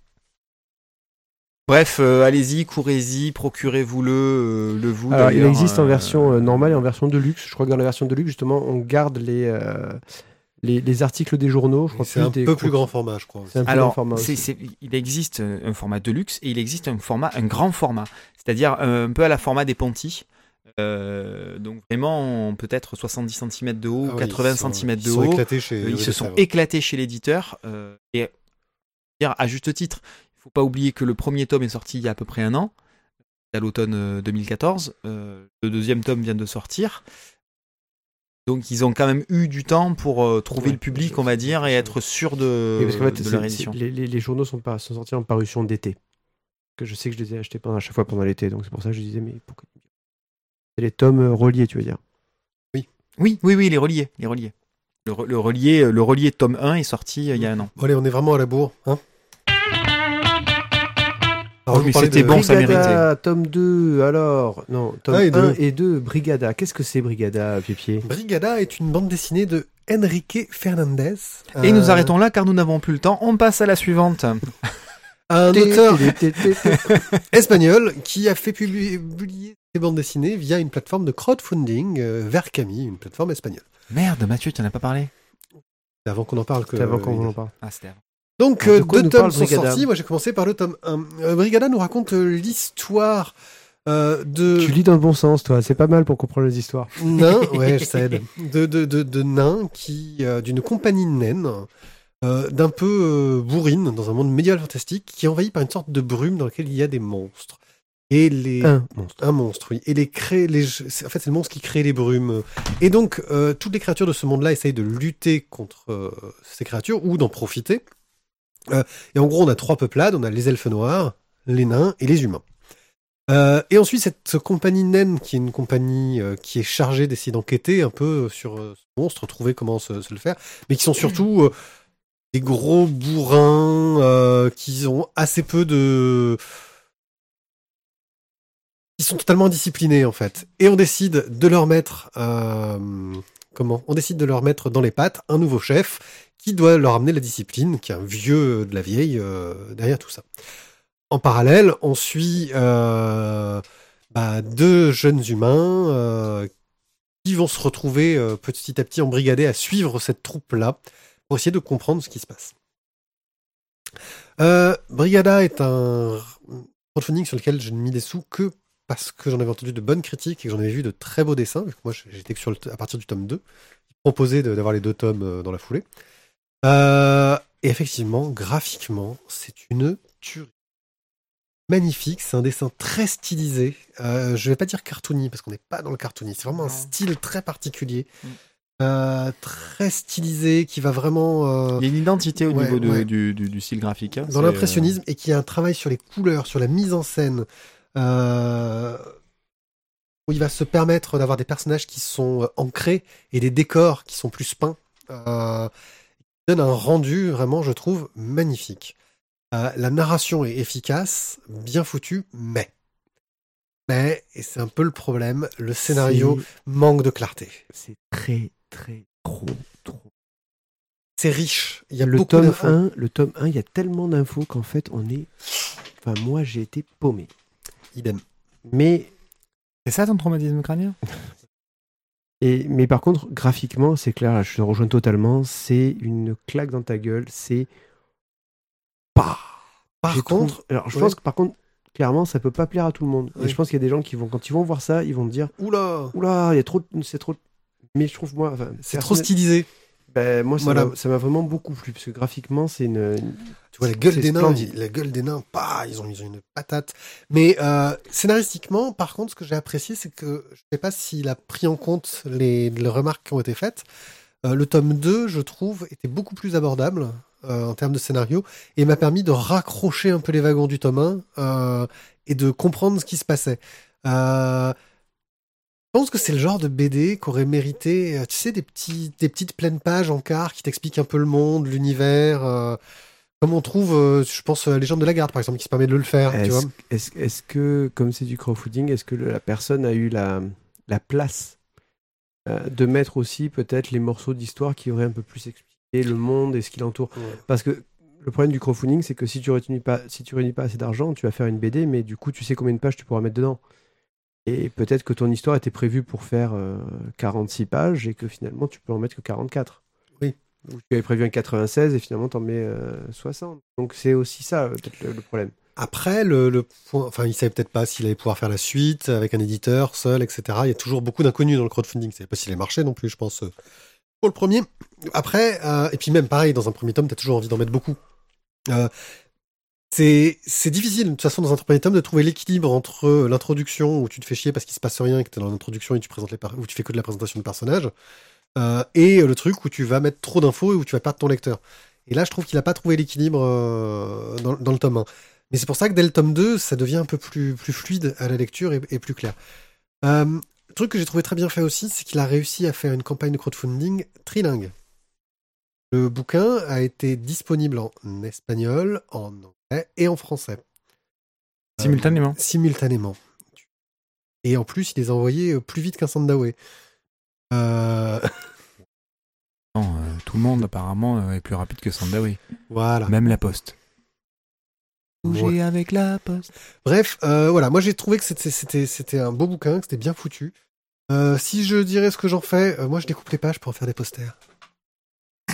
Bref, euh, allez-y, courez-y, procurez-vous-le, euh, le vous. Alors, il existe en version euh, normale et en version de luxe. Je crois que dans la version de luxe, justement, on garde les, euh, les, les articles des journaux. Je crois C'est un des peu plus grand format, je crois. C'est un peu Alors, grand format c'est- aussi. c'est- il existe un format de luxe et il existe un format, un grand format, c'est-à-dire un peu à la format des Ponty. Euh, donc vraiment peut-être 70 cm de haut, Ah oui, 80 ils sont- cm de ils sont haut. éclatés chez. Euh, ils se sont éclatés chez l'éditeur euh, et dire à juste titre, il faut pas oublier que le premier tome est sorti il y a à peu près un an, à l'automne euh, 2014. Euh, le deuxième tome vient de sortir. Donc ils ont quand même eu du temps pour euh, trouver Ouais, le public, on va dire, et être sûr de, Oui, parce qu'en fait, de c'est- leur c'est- édition. les, les- les journaux sont, pas, sont sortis en parution d'été. Que je sais que je les ai achetés pendant, à chaque fois pendant l'été, donc c'est pour ça que je disais, mais pourquoi C'est les tomes euh, reliés, tu veux dire? Oui, oui, oui, les reliés, les reliés. Le, le relié, le relié tome 1 est sorti euh, il y a un an. Bon, allez, on est vraiment à la bourre. Hein? Alors, vous mais c'était bon, ça Brigada, tome 2, alors. Non, tome Ah, et 1 deux. et 2, Brigada. Qu'est-ce que c'est Brigada, Pied Brigada est une bande dessinée de Enrique Fernandez. Et Euh, nous arrêtons là car nous n'avons plus le temps. On passe à la suivante. Un auteur espagnol qui a fait publier, ses bandes dessinées via une plateforme de crowdfunding, euh, Verkami, une plateforme espagnole. Merde, Mathieu, tu n'en as pas parlé? C'est avant qu'on en parle que. C'est avant qu'on en parle. Ah, c'était avant. Donc, de euh, deux tomes sont Brigada sortis. Moi, j'ai commencé par le tome 1. Euh, Brigada nous raconte euh, l'histoire euh, de Tu lis dans le bon sens, toi. C'est pas mal pour comprendre les histoires. nains, ouais, je sais, de, de, de, de nains qui, euh, d'une compagnie naine, euh, d'un peu bourrine, dans un monde médiéval fantastique, qui est envahi par une sorte de brume dans laquelle il y a des monstres. Et les... Un monstre. Un monstre, oui. Et les crée, les, en fait, c'est le monstre qui crée les brumes. Et donc, toutes les créatures de ce monde-là essayent de lutter contre ces créatures ou d'en profiter. Euh, et en gros, on a trois peuplades. On a les elfes noirs, les nains et les humains. Euh, et ensuite, cette compagnie naine, qui est une compagnie euh, qui est chargée d'essayer d'enquêter un peu sur ce monstre, trouver comment se, le faire, mais qui sont surtout des gros bourrins qui ont assez peu de qui sont totalement indisciplinés en fait. Et on décide de leur mettre comment? On décide de leur mettre dans les pattes un nouveau chef qui doit leur amener la discipline, qui est un vieux de la vieille euh, derrière tout ça. En parallèle, on suit euh, bah, deux jeunes humains euh, qui vont se retrouver petit à petit embrigadés à suivre cette troupe-là pour essayer de comprendre ce qui se passe. Brigada est un crowdfunding sur lequel je ne mis des sous que parce que j'en avais entendu de bonnes critiques et que j'en avais vu de très beaux dessins. vu que Moi, j'étais sur le à partir du tome 2. Ils proposaient de- d'avoir les deux tomes dans la foulée. Euh, et effectivement, graphiquement, c'est une tuerie. Magnifique, c'est un dessin très stylisé. Euh, je vais pas dire cartoony parce qu'on n'est pas dans le cartoony. C'est vraiment un style très particulier, Mm. Euh, très stylisé, qui va vraiment euh, Il y a une identité au Ouais, niveau de- ouais. du, du- du style graphique. hein. dans l'impressionnisme et qui a un travail sur les couleurs, sur la mise en scène, euh, où il va se permettre d'avoir des personnages qui sont ancrés et des décors qui sont plus peints. Donne un rendu vraiment, je trouve, magnifique. Euh, la narration est efficace, bien foutue, mais. Mais, et c'est un peu le problème, le scénario manque de clarté. C'est très, très, trop, trop. C'est riche, il y a le beaucoup tome d'infos. 1, le tome 1, il y a tellement d'infos qu'en fait, on est. Enfin, moi, j'ai été paumé. Idem. Mais, C'est ça ton traumatisme crânien? Et, mais par contre, graphiquement, c'est clair, là, je te rejoins totalement. C'est une claque dans ta gueule. C'est. Pas. Par Je contre, trouve- alors je ouais. pense que par contre, clairement, ça peut pas plaire à tout le monde. Et je pense qu'il y a des gens qui vont, quand ils vont voir ça, ils vont te dire, oula, oula, il y a trop, de- c'est trop. Mais je trouve moi, enfin, c'est trop stylisé. Ben, moi, ça Voilà. m'a- vraiment beaucoup plu parce que graphiquement, c'est une. une- Tu vois la gueule des nains, ils- la gueule des nains, bah, ils ont, ils ont une patate. Mais euh, scénaristiquement, par contre, ce que j'ai apprécié, c'est que je sais pas s'il a pris en compte les, les remarques qui ont été faites. Euh, le tome 2, je trouve, était beaucoup plus abordable euh, en termes de scénario et m'a permis de raccrocher un peu les wagons du tome 1 euh, et de comprendre ce qui se passait. Euh, je pense que c'est le genre de BD qu'aurait mérité, euh, tu sais, des, petits, des petites pleines pages en quart qui t'expliquent un peu le monde, l'univers. euh, comme on trouve, euh, je pense, à Légende de la Garde, par exemple, qui se permet de le faire. Est-ce est-ce- est-ce que, comme c'est du crowdfunding, est-ce que le- la personne a eu la, la place euh, de mettre aussi peut-être les morceaux d'histoire qui auraient un peu plus expliqué le monde et ce qui l'entoure? Ouais. Parce que le problème du crowdfunding, c'est que si tu réunis pas, si tu réunis pas assez d'argent, tu vas faire une BD, mais du coup, tu sais combien de pages tu pourras mettre dedans. Et peut-être que ton histoire était prévue pour faire euh, 46 pages et que finalement, tu peux en mettre que 44. Oui. Ou tu avais prévu un 96 et finalement, tu en mets euh, 60. Donc c'est aussi ça, euh, peut-être le, le problème. Après, le, le point, enfin, il savait peut-être pas s'il allait pouvoir faire la suite avec un éditeur seul, etc. Il y a toujours beaucoup d'inconnus dans le crowdfunding. C'est pas s'il allait marcher non plus, je pense. euh, Pour le premier. Après, euh, et puis même pareil, dans un premier tome, t'as toujours envie d'en mettre beaucoup. Euh, c'est difficile, de toute façon, dans un premier tome, de trouver l'équilibre entre euh, l'introduction où tu te fais chier parce qu'il se passe rien et que t'es dans l'introduction et tu présentes où tu fais que de la présentation de personnages, euh, et euh, le truc où tu vas mettre trop d'infos et où tu vas perdre ton lecteur. Et là, je trouve qu'il a pas trouvé l'équilibre dans, le tome 1. Mais c'est pour ça que dès le tome 2, ça devient un peu plus, fluide à la lecture et, plus clair. Le truc que j'ai trouvé très bien fait aussi, c'est qu'il a réussi à faire une campagne de crowdfunding trilingue. Le bouquin a été disponible en espagnol, en anglais et en français. Euh, Simultanément. simultanément. Et en plus, il les a envoyés euh, plus vite qu'un Sandaway. Euh, Non, euh, tout le monde apparemment est plus rapide que Sandawi. voilà. Même la poste. Bouger avec la poste. Bref, voilà, moi j'ai trouvé que c'était un beau bouquin, que c'était bien foutu. Si je dirais ce que j'en fais, moi je découpe les pages pour en faire des posters.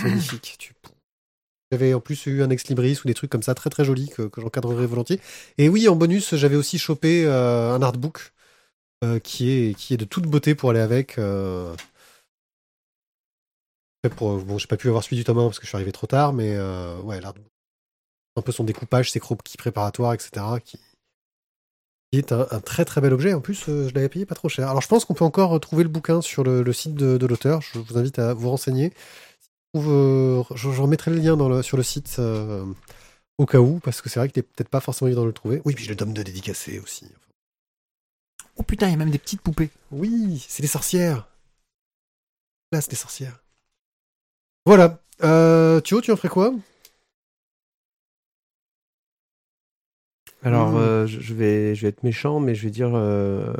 Magnifique. J'avais en plus eu un ex libris ou des trucs comme ça très très jolis que, que j'encadrerais volontiers. Et oui, en bonus, j'avais aussi chopé euh, un artbook euh, qui est qui est de toute beauté pour aller avec. euh. Bon, j'ai pas pu avoir celui du tome 1 parce que je suis arrivé trop tard, mais ouais. Un peu son découpage, ses croquis préparatoires, etc. qui, est un, très très bel objet. En plus, je l'avais payé pas trop cher. Alors, je pense qu'on peut encore trouver le bouquin sur le, site de l'auteur. Je vous invite à vous renseigner. Euh, je, je remettrai le lien dans le, sur le site euh, au cas où, parce que c'est vrai qu'il est peut-être pas forcément évident de le trouver. Oui, puis j'ai le tome de dédicacé aussi. Oh putain, il y a même des petites poupées. Oui, c'est des sorcières. Là, c'est des sorcières. Voilà. Euh, Thio, tu en ferais quoi? Alors, Mmh. euh, je vais, je vais être méchant, mais je vais dire euh,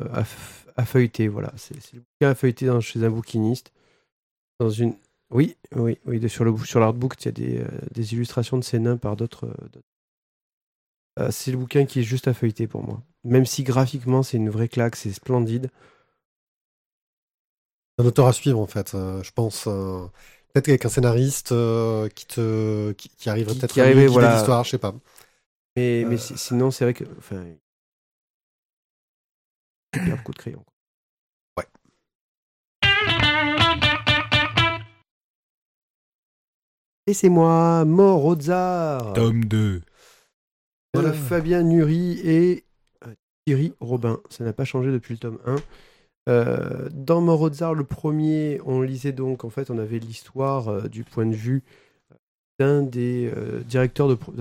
à, feuilleter. Voilà, c'est c'est le bouquin à feuilleter dans- chez un bouquiniste. Dans une, oui, oui, oui. de- sur le sur l'artbook, il y a des, euh, des illustrations de ces nains par d'autres. euh. Euh, c'est le bouquin qui est juste à feuilleter pour moi. Même si graphiquement, c'est une vraie claque, c'est splendide. un auteur à suivre en fait, euh, je pense. peut-être avec un scénariste qui te qui, qui arriverait peut-être qui à voilà. l'histoire, je sais pas. Mais, mais si- sinon, c'est vrai que, enfin, superbe coup de crayon. Laissez-moi, Morozar. Tome 2. Voilà, Euh. Fabien Nury et euh, Thierry Robin. Ça n'a pas changé depuis le tome 1. Euh, dans Morozar, le premier, on lisait donc, en fait, on avait l'histoire euh, du point de vue d'un des euh, directeurs de. pro-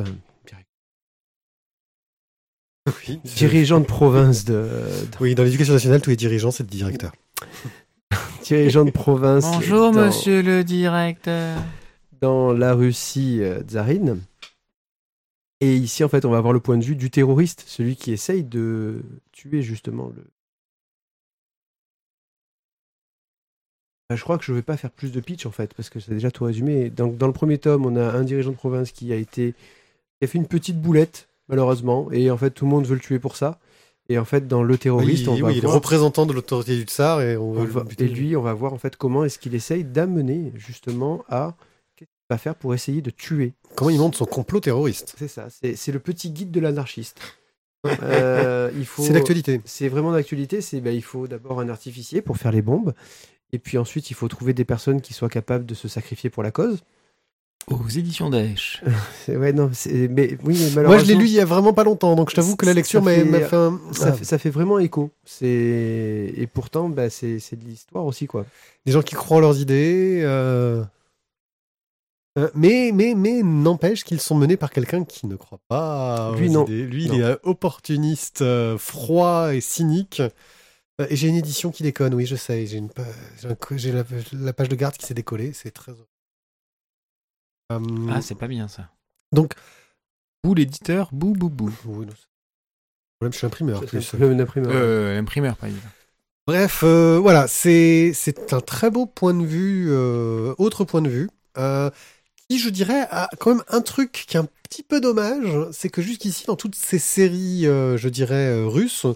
Oui, dirigeant de province de. de- oui, dans l'éducation nationale, tous les dirigeants, c'est le directeur. dirigeant de province. Bonjour, dans- monsieur le directeur. Dans la Russie euh, tsarine. Et ici, en fait, on va avoir le point de vue du terroriste, celui qui essaye de tuer justement le. Bah, Je crois que je ne vais pas faire plus de pitch en fait, parce que c'est déjà tout résumé. Donc, dans le premier tome, on a un dirigeant de province qui a été, qui a fait une petite boulette, malheureusement, et en fait, tout le monde veut le tuer pour ça. Et en fait, dans le terroriste, oui, on va oui, il est représentant de l'autorité du tsar et on, va- et lui, on va voir en fait comment est-ce qu'il essaye d'amener justement à va faire pour essayer de tuer. comment il monte son complot terroriste C'est ça, c'est c'est le petit guide de l'anarchiste. Euh, il faut- C'est l'actualité. C'est vraiment d'actualité. C'est ben, il faut d'abord un artificier pour faire les bombes, et puis ensuite il faut trouver des personnes qui soient capables de se sacrifier pour la cause. Aux éditions Daesh. Ouais, non, mais oui, mais Moi, je l'ai lu il y a vraiment pas longtemps, donc je t'avoue que la lecture m'a fait- un... Ça, Ah, fait, ça fait vraiment écho. C'est et pourtant, bah, c'est c'est de l'histoire aussi, quoi. Des gens qui croient en leurs idées. euh, euh, mais mais, mais n'empêche qu'ils sont menés par quelqu'un qui ne croit pas aux Lui, non. idées. Lui, Non. il est euh, opportuniste, euh, froid et cynique. Euh, et j'ai une édition qui déconne, oui, je sais. J'ai une pa- j'ai un co- j'ai la, la page de garde qui s'est décollée, c'est très... Euh, Ah, c'est pas bien ça. donc, Bou l'éditeur, bou bou bou. oui, non, c'est- le problème, je suis imprimeur. plus. Euh, l'imprimeur, pas évident. Bref, euh, voilà, c'est c'est un très beau point de vue, euh, autre point de vue, qui, je dirais, a quand même un truc qui est un petit peu dommage, c'est que jusqu'ici, dans toutes ces séries, euh, je dirais, euh, russes,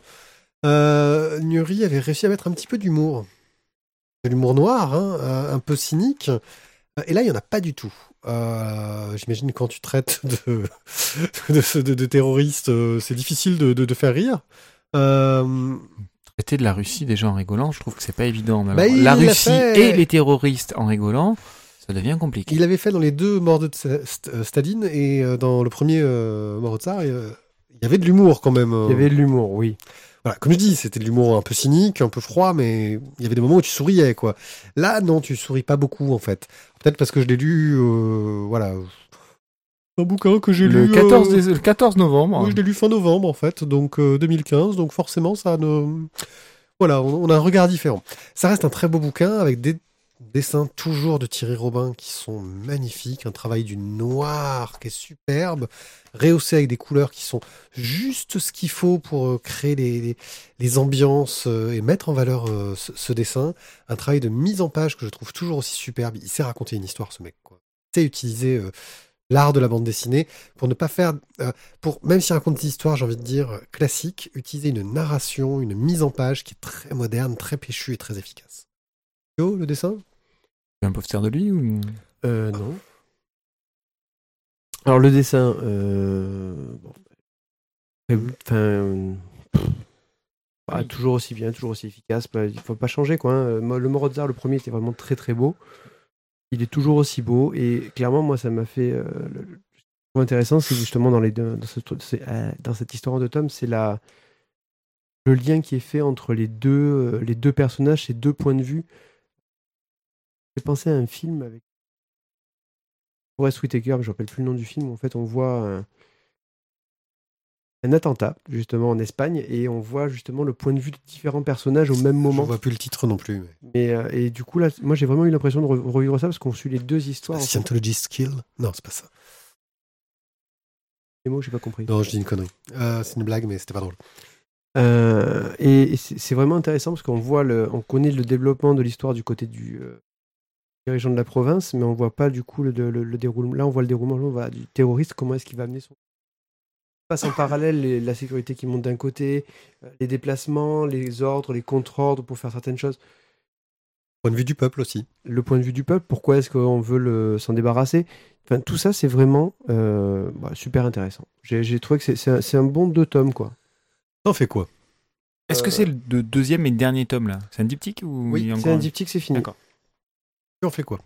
euh, Nuri avait réussi à mettre un petit peu d'humour. De l'humour noir, hein, un peu cynique. Et là, il n'y en a pas du tout. Euh, J'imagine quand tu traites de, de, de- de terroristes, c'est difficile de, faire rire. Euh, Traiter de la Russie déjà en rigolant, je trouve que c'est pas évident. Bah, la l'a Russie fait. et les terroristes en rigolant, ça devient compliqué. Il avait fait dans les deux morts de St- St- euh, Staline et euh, dans le premier euh, mort de Tsar, euh, il y avait de l'humour quand même. euh. Il y avait de l'humour, oui. Voilà, comme je dis, c'était de l'humour un peu cynique, un peu froid, mais il y avait des moments où tu souriais, quoi. Là, non, tu souris pas beaucoup, en fait. Peut-être parce que je l'ai lu, euh, voilà. Un bouquin que j'ai Le lu. 14, euh, dés- le 14 novembre. Oui, je l'ai lu fin novembre, en fait, donc euh, 2015, donc forcément, ça ne. Voilà, on, on a un regard différent. Ça reste un très beau bouquin avec des dessins toujours de Thierry Robin qui sont magnifiques, un travail du noir qui est superbe, rehaussé avec des couleurs qui sont juste ce qu'il faut pour euh, créer les, les, ambiances euh, et mettre en valeur euh, ce, dessin. Un travail de mise en page que je trouve toujours aussi superbe. Il sait raconter une histoire, ce mec. Il sait utiliser l'art de la bande dessinée, pour ne pas faire, pour même si raconte des histoires, j'ai envie de dire, classiques, utiliser une narration, une mise en page qui est très moderne, très péchue et très efficace. Le dessin? Un poster de lui ou? Euh, non. Alors le dessin, euh... bon, enfin, euh, pff, bah, toujours aussi bien, toujours aussi efficace. Bah, il faut pas changer quoi. hein. Le Morozar, le premier, était vraiment très très beau. Il est toujours aussi beau et clairement, moi, ça m'a fait. euh, le- ce intéressant, c'est justement dans les deux, dans, ce euh, cette histoire deux tomes, c'est la le lien qui est fait entre les deux les deux personnages, ces deux points de vue. J'ai pensé à un film avec Forest Whitaker, mais je ne rappelle plus le nom du film. En fait, on voit un, un attentat, justement, en Espagne, et on voit justement le point de vue de différents personnages au même Je moment. vois plus le titre non plus. Mais... Mais, euh, et du coup, là, moi, j'ai vraiment eu l'impression de re- revivre ça parce qu'on suit les deux histoires. en fait. Scientology Skill Non, c'est pas ça. Les mots, j'ai pas compris. Non, je dis une connerie. Euh, c'est une blague, mais c'était pas drôle. Euh, et et c'est c'est vraiment intéressant parce qu'on voit le, on connaît le développement de l'histoire du côté du euh, dirigeant de la province, mais on voit pas du coup le, le- le déroulement. Là, on voit le déroulement on voit du terroriste. Comment est-ce qu'il va amener son passe en parallèle les- la sécurité qui monte d'un côté, euh, les déplacements, les ordres, les contre-ordres pour faire certaines choses. Point de vue du peuple aussi. Le point de vue du peuple, pourquoi est-ce qu'on veut le- s'en débarrasser? Enfin, tout ça, c'est vraiment euh, bah, super intéressant. J'ai trouvé que c'est- c'est un, un bon deux tomes, quoi. T'en fais quoi? Est-ce que c'est le de- deuxième et dernier tome là? C'est un diptyque ou Oui, C'est un diptyque, c'est fini. D'accord. Tu en fais quoi?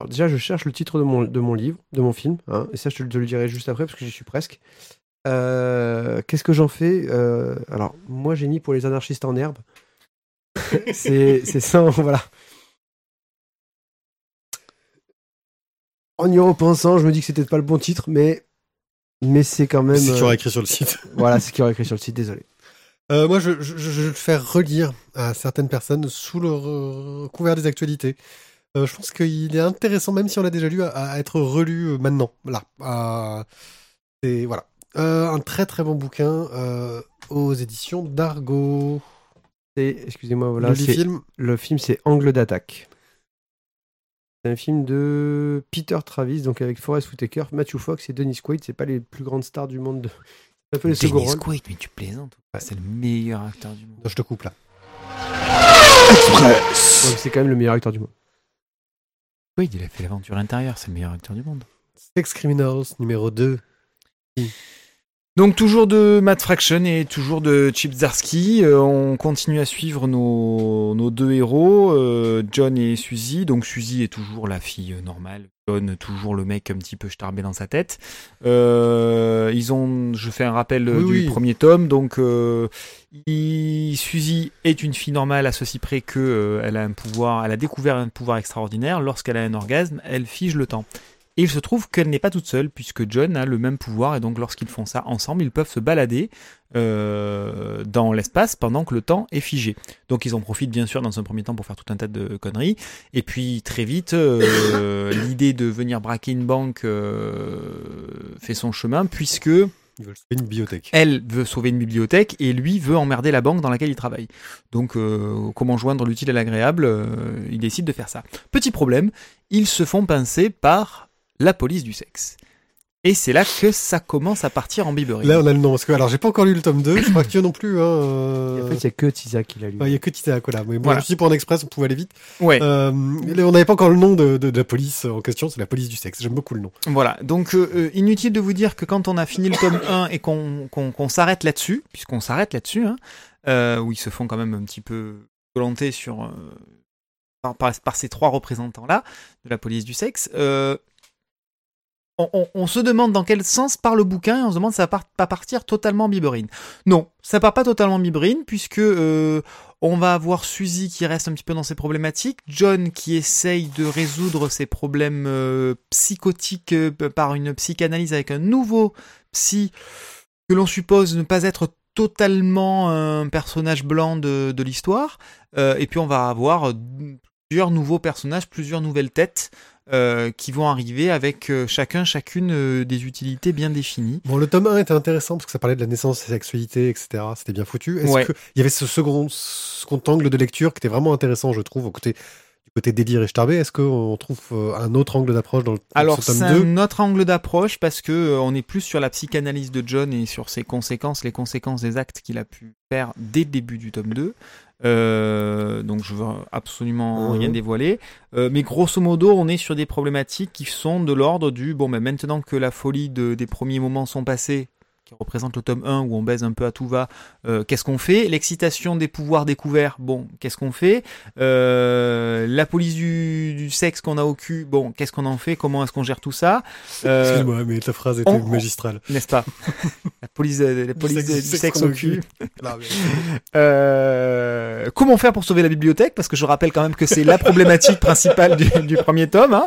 Alors déjà, je cherche le titre de mon, de mon livre, de mon film, hein, et ça, je te, te le dirai juste après parce que j'y suis presque. Euh, Qu'est-ce que j'en fais? Euh, Alors, moi, j'ai mis pour les anarchistes en herbe. c'est ça, voilà. En y repensant, je me dis que c'était pas le bon titre, mais mais c'est quand même. C'est ce qu'il y euh, aura écrit sur le site. Voilà, c'est ce qu'il y aurait écrit sur le site. Désolé. Euh, moi, je, je, je- je vais le faire relire à certaines personnes sous le couvert des actualités. Euh, je pense qu'il est intéressant, même si on l'a déjà lu, à, à être relu euh, maintenant. Là. À- et voilà. Euh, un très très bon bouquin aux éditions d'Argo. C'est- Excusez-moi, voilà. le c'est- film, Le film, c'est Angle d'attaque. C'est un film de Peter Travis, donc avec Forrest Whitaker, Matthew Fox et Dennis Quaid. C'est pas les plus grandes stars du monde. De... Dennis. Quaid, mais tu plaisantes. Ouais. C'est le meilleur acteur du monde. Non, je te coupe là. Ouais, c'est quand même le meilleur acteur du monde. Quaid, il a fait l'aventure intérieure, c'est le meilleur acteur du monde. Sex Criminals numéro 2. Donc toujours de Matt Fraction et toujours de Chip Zdarsky. Euh, on continue à suivre nos, nos deux héros, euh, John et Suzy. Donc Suzy est toujours la fille normale. John toujours le mec un petit peu starbé dans sa tête. Euh, ils ont, je fais un rappel Oui, du oui. premier tome. Donc il- Suzy est une fille normale à ceci près que elle a un pouvoir, elle a découvert un pouvoir extraordinaire. Lorsqu'elle a un orgasme, elle fige le temps. Et il se trouve qu'elle n'est pas toute seule, puisque John a le même pouvoir, et donc lorsqu'ils font ça ensemble, ils peuvent se balader euh, dans l'espace pendant que le temps est figé. Donc ils en profitent bien sûr dans un premier temps pour faire tout un tas de conneries, et puis très vite, euh, l'idée de venir braquer une banque euh, fait son chemin, puisque Ils veulent sauver une bibliothèque. elle veut sauver une bibliothèque et lui veut emmerder la banque dans laquelle il travaille. Donc, euh, comment joindre l'utile à l'agréable euh, Il décide de faire ça. Petit problème, ils se font pincer par la police du sexe. Et c'est là que ça commence à partir en biberie. Là, on a le nom. Parce que, alors, j'ai pas encore lu le tome 2. Je crois que tu non plus. Hein, euh, en fait, il n'y a que Tisa qui l'a lu. ouais, Il y a que Tita là. Mais bon, Voilà. je suis pour un express, on pouvait aller vite. Ouais, Euh, là, on n'avait pas encore le nom de, de- de la police en question, c'est la police du sexe. J'aime beaucoup le nom. voilà. Donc, euh, euh, inutile de vous dire que quand on a fini le tome 1 et qu'on s'arrête là-dessus, puisqu'on s'arrête là-dessus, hein, euh, où ils se font quand même un petit peu volonté sur... euh, par, par- par ces trois représentants-là de la police du sexe, euh, on, se demande dans quel sens part le bouquin et on se demande si ça va pas partir totalement biberine. Non, ça part pas totalement biberine puisque euh, on va avoir Suzy qui reste un petit peu dans ses problématiques, John qui essaye de résoudre ses problèmes euh, psychotiques euh, par une psychanalyse avec un nouveau psy que l'on suppose ne pas être totalement un personnage blanc de, l'histoire. Et puis on va avoir plusieurs nouveaux personnages, plusieurs nouvelles têtes euh, qui vont arriver avec euh, chacun, chacune euh, des utilités bien définies. Bon, le tome 1 était intéressant parce que ça parlait de la naissance, de la sexualité, etc. C'était bien foutu. Est-ce Ouais. y avait ce second, second angle de lecture qui était vraiment intéressant, je trouve, au côté, du côté délire et starbé, est-ce qu'on trouve un autre angle d'approche dans le Alors ce c'est tome 2 un autre angle d'approche parce que on est plus sur la psychanalyse de John et sur ses conséquences, les conséquences des actes qu'il a pu faire dès le début du tome 2. Euh, donc je veux absolument Mhm. rien dévoiler. Euh, mais grosso modo, on est sur des problématiques qui sont de l'ordre du bon, ben maintenant que la folie de- des premiers moments sont passés, qui représente le tome 1 où on baise un peu à tout va, euh, qu'est-ce qu'on fait? L'excitation des pouvoirs découverts, bon, qu'est-ce qu'on fait? Euh, La police du, du sexe qu'on a au cul, bon, qu'est-ce qu'on en fait? Comment est-ce qu'on gère tout ça? Euh, Excuse-moi, mais ta phrase était on- magistrale. N'est-ce pas? La police, la police sexe- du, sexe au cul. comment faire pour sauver la bibliothèque? Parce que je rappelle quand même que c'est la problématique principale du, du premier tome. hein.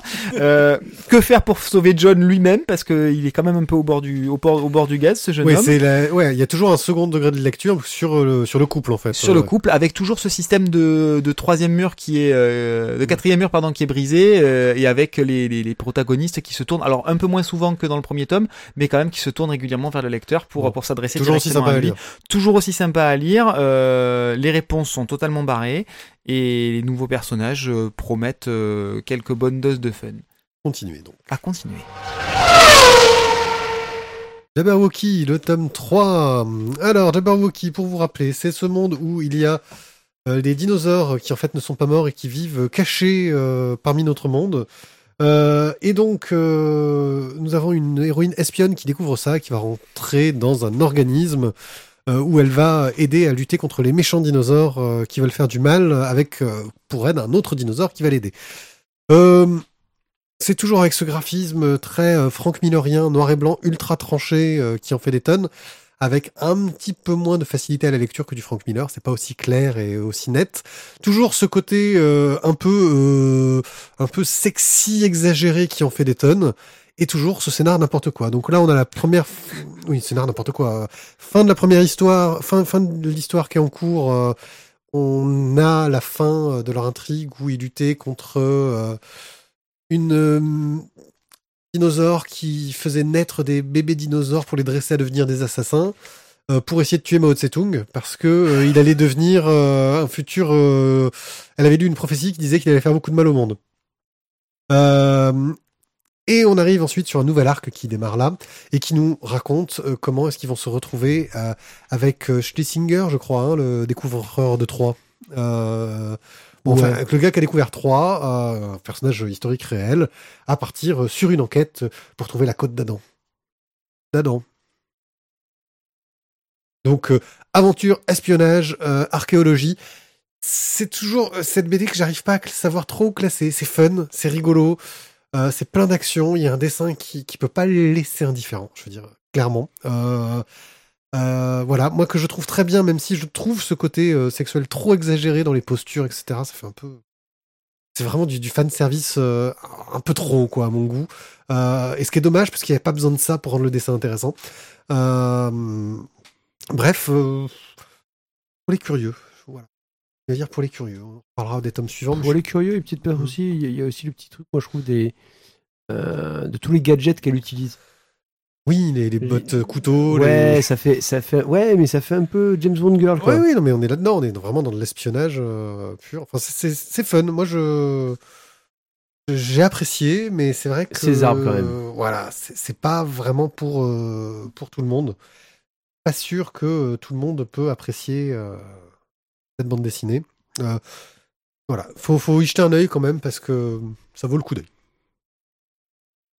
Que faire pour sauver John lui-même? Parce qu'il est quand même un peu au bord du, au bord, au bord du gaz, ce jeune Oui, homme. c'est la... ouais, il y a toujours un second degré de lecture sur le, sur le couple, en fait. Sur le Euh, couple, avec toujours ce système de, de troisième mur qui est, euh, de quatrième mur pardon, qui est brisé, euh, et avec les, les, les protagonistes qui se tournent, alors un peu moins souvent que dans le premier tome, mais quand même qui se tournent régulièrement vers le lecteur pour, Bon. pour s'adresser Toujours aussi sympa à lui. lire. toujours aussi sympa à lire. euh, les réponses sont totalement barrées et les nouveaux personnages promettent quelques bonnes doses de fun. Continuez donc. À continuer. Jabberwocky, le tome 3. Alors, Jabberwocky, pour vous rappeler, c'est ce monde où il y a euh, des dinosaures qui en fait ne sont pas morts et qui vivent cachés euh, parmi notre monde. Euh, et donc, nous avons une héroïne espionne qui découvre ça, qui va rentrer dans un organisme où elle va aider à lutter contre les méchants dinosaures qui veulent faire du mal, avec pour elle un autre dinosaure qui va l'aider. Euh, c'est toujours avec ce graphisme très euh, Frank Millerien, noir et blanc, ultra tranché, euh, qui en fait des tonnes, avec un petit peu moins de facilité à la lecture que du Frank Miller. C'est pas aussi clair et aussi net. Toujours ce côté euh, un peu euh, un peu sexy, exagéré, qui en fait des tonnes. Et toujours ce scénar n'importe quoi. Donc là, on a la première, oui, scénar n'importe quoi. Fin de la première histoire, fin fin de l'histoire qui est en cours. euh, on a la fin euh, de leur intrigue où ils luttaient contre euh, une euh, dinosaure qui faisait naître des bébés dinosaures pour les dresser à devenir des assassins euh, pour essayer de tuer Mao Tse-tung parce que euh, il allait devenir un futur. elle avait lu une prophétie qui disait qu'il allait faire beaucoup de mal au monde. Et on arrive ensuite sur un nouvel arc qui démarre là et qui nous raconte comment est-ce qu'ils vont se retrouver avec Schlesinger, je crois, hein, le découvreur de Troie. Euh, enfin, avec le gars qui a découvert Troie, euh, un personnage historique réel, à partir euh, sur une enquête pour trouver la côte d'Adam. D'Adam. Donc, euh, aventure, espionnage, euh, archéologie. C'est toujours euh, cette BD que j'arrive pas à savoir trop classer. C'est fun, c'est rigolo, euh, c'est plein d'action. Il y a un dessin qui, qui peut pas laisser indifférents, je veux dire, clairement. Euh, voilà, moi que je trouve très bien, même si je trouve ce côté euh, sexuel trop exagéré dans les postures, etc. Ça fait un peu. C'est vraiment du, du fan service euh, un peu trop, quoi, à mon goût. Et ce qui est dommage, parce qu'il n'y avait pas besoin de ça pour rendre le dessin intéressant. Bref, pour les curieux, voilà. Je vais dire pour les curieux. On parlera des tomes suivants. Pour je- les curieux, petite peur Mhm. aussi, il y, a- il y a aussi le petit truc, moi je trouve, des, de tous les gadgets qu'elle utilise. Oui, les, les bottes euh, couteaux. ouais, les... ça fait, ça fait, ouais, mais ça fait un peu James Bond Girl, quoi. Ouais, oui, non, mais on est là-dedans, on est vraiment dans de l'espionnage euh, pur. Enfin, c'est- fun. Moi, je j'ai apprécié, mais c'est vrai que César, quand même. euh, voilà, c'est pas vraiment pour euh, pour tout le monde. Pas sûr que tout le monde peut apprécier cette bande dessinée. Voilà, faut faut y jeter un œil quand même parce que ça vaut le coup d'œil.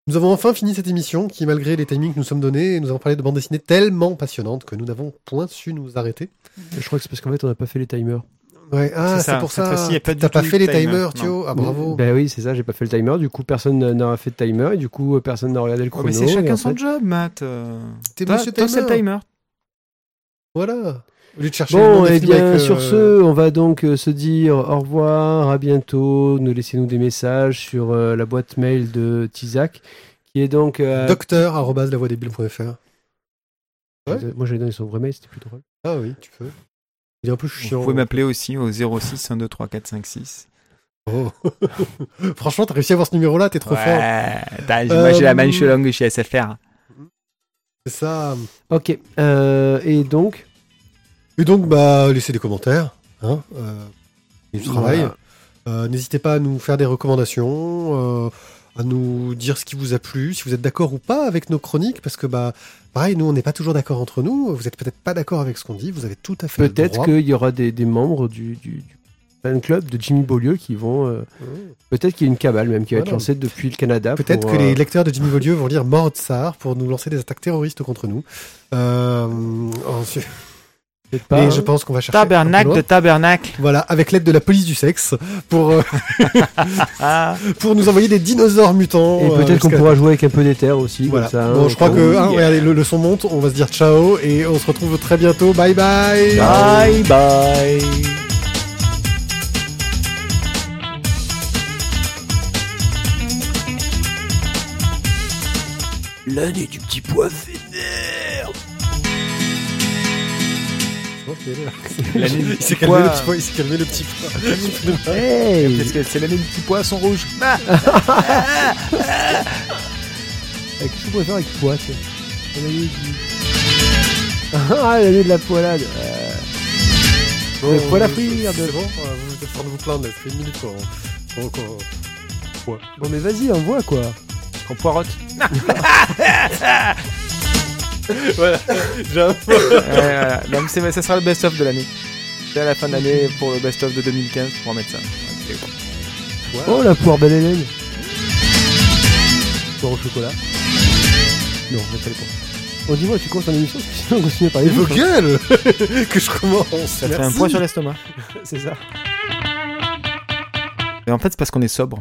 Nous avons enfin fini cette émission qui, malgré les timings que nous sommes donnés, nous avons parlé de bande dessinée tellement passionnante que nous n'avons point su nous arrêter. Je crois que c'est parce qu'en fait, on n'a pas fait les timers. Ouais, ah, C'est pour ça. pas T'as pas tout fait les timer, timers. Thio Ah, bravo. Ben oui, c'est ça, j'ai pas fait le timer, du coup, personne n'aura fait de timer, et du coup, personne n'a regardé le Ouais, chrono. mais c'est chacun en son fait- job, Matt. T'es monsieur toi, c'est le timer. timer. Voilà. Au lieu de chercher Bon, et films bien, avec, euh, sur ce, on va donc euh, se dire au revoir, à bientôt. Nous laissez-nous des messages sur euh, la boîte mail de Tizak, qui est donc. euh, Docteur, ouais. Moi, j'allais donner son vrai mail, c'était plus drôle. Ah oui, tu peux. Il est un peu chiant. Vous pouvez m'appeler aussi au 06 1 2 3 4 5 6. Oh. Franchement, t'as réussi à avoir ce numéro-là, t'es trop fort. Ouais, t'as- moi j'ai la Euh, manche longue chez SFR. C'est ça. Ok, euh, et donc. Et donc, bah, laissez des commentaires. Hein, euh, du travail. voilà. Euh, N'hésitez pas à nous faire des recommandations, euh, à nous dire ce qui vous a plu, si vous êtes d'accord ou pas avec nos chroniques, parce que bah pareil, nous on n'est pas toujours d'accord entre nous. Vous êtes peut-être pas d'accord avec ce qu'on dit. Vous avez tout à fait Peut-être qu'il y aura des, des membres du, du, du fan club de Jimmy Beaulieu qui vont. euh, Peut-être qu'il y a une cabale même qui va être lancée depuis le Canada. Peut-être que euh, les lecteurs de Jimmy Beaulieu vont lire Mort-Tsar pour nous lancer des attaques terroristes contre nous. Euh, ensuite- pas, et je pense qu'on va chercher. Tabernacle de tabernacle. Voilà, avec l'aide de la police du sexe pour, euh, Ah. pour nous envoyer des dinosaures mutants. Et euh, peut-être qu'on pourra jouer avec un peu d'éther aussi. Voilà. Comme ça, bon, hein, je crois que hein, regardez, le, le son monte. On va se dire ciao et on se retrouve très bientôt. Bye bye. Bye bye. L'année du petit pois L'année du Il s'est petit calmé, pois. le petit pois. Il s'est calmé le petit pois. Hey Parce que c'est l'année du petit pois, son rouge. Ah. Qu'est-ce que je préfère avec pois L'année du... Ah, l'année de la poilade. Euh, Bon, Le poil à frire de- C'est bon. euh, Vous êtes en train de vous plaindre. Ça fait une minute qu'on. Bon, mais vas-y, envoie quoi. On poirote. Voilà. J'ai un Ouais, voilà. Non, mais c'est- ça sera le best-of de l'année. C'est à la fin de l'année pour le best-of de 2015 pour mettre ça. Ouais. Oh, la poire belle Hélène. Poire au chocolat. Non, je pas les poires. Bon, dis-moi, tu commences ton émission? Parce que sinon on continue bouffe, hein. gueules Que je commence. Ça fait un poids sur l'estomac. C'est ça. Et en fait, c'est parce qu'on est sobre.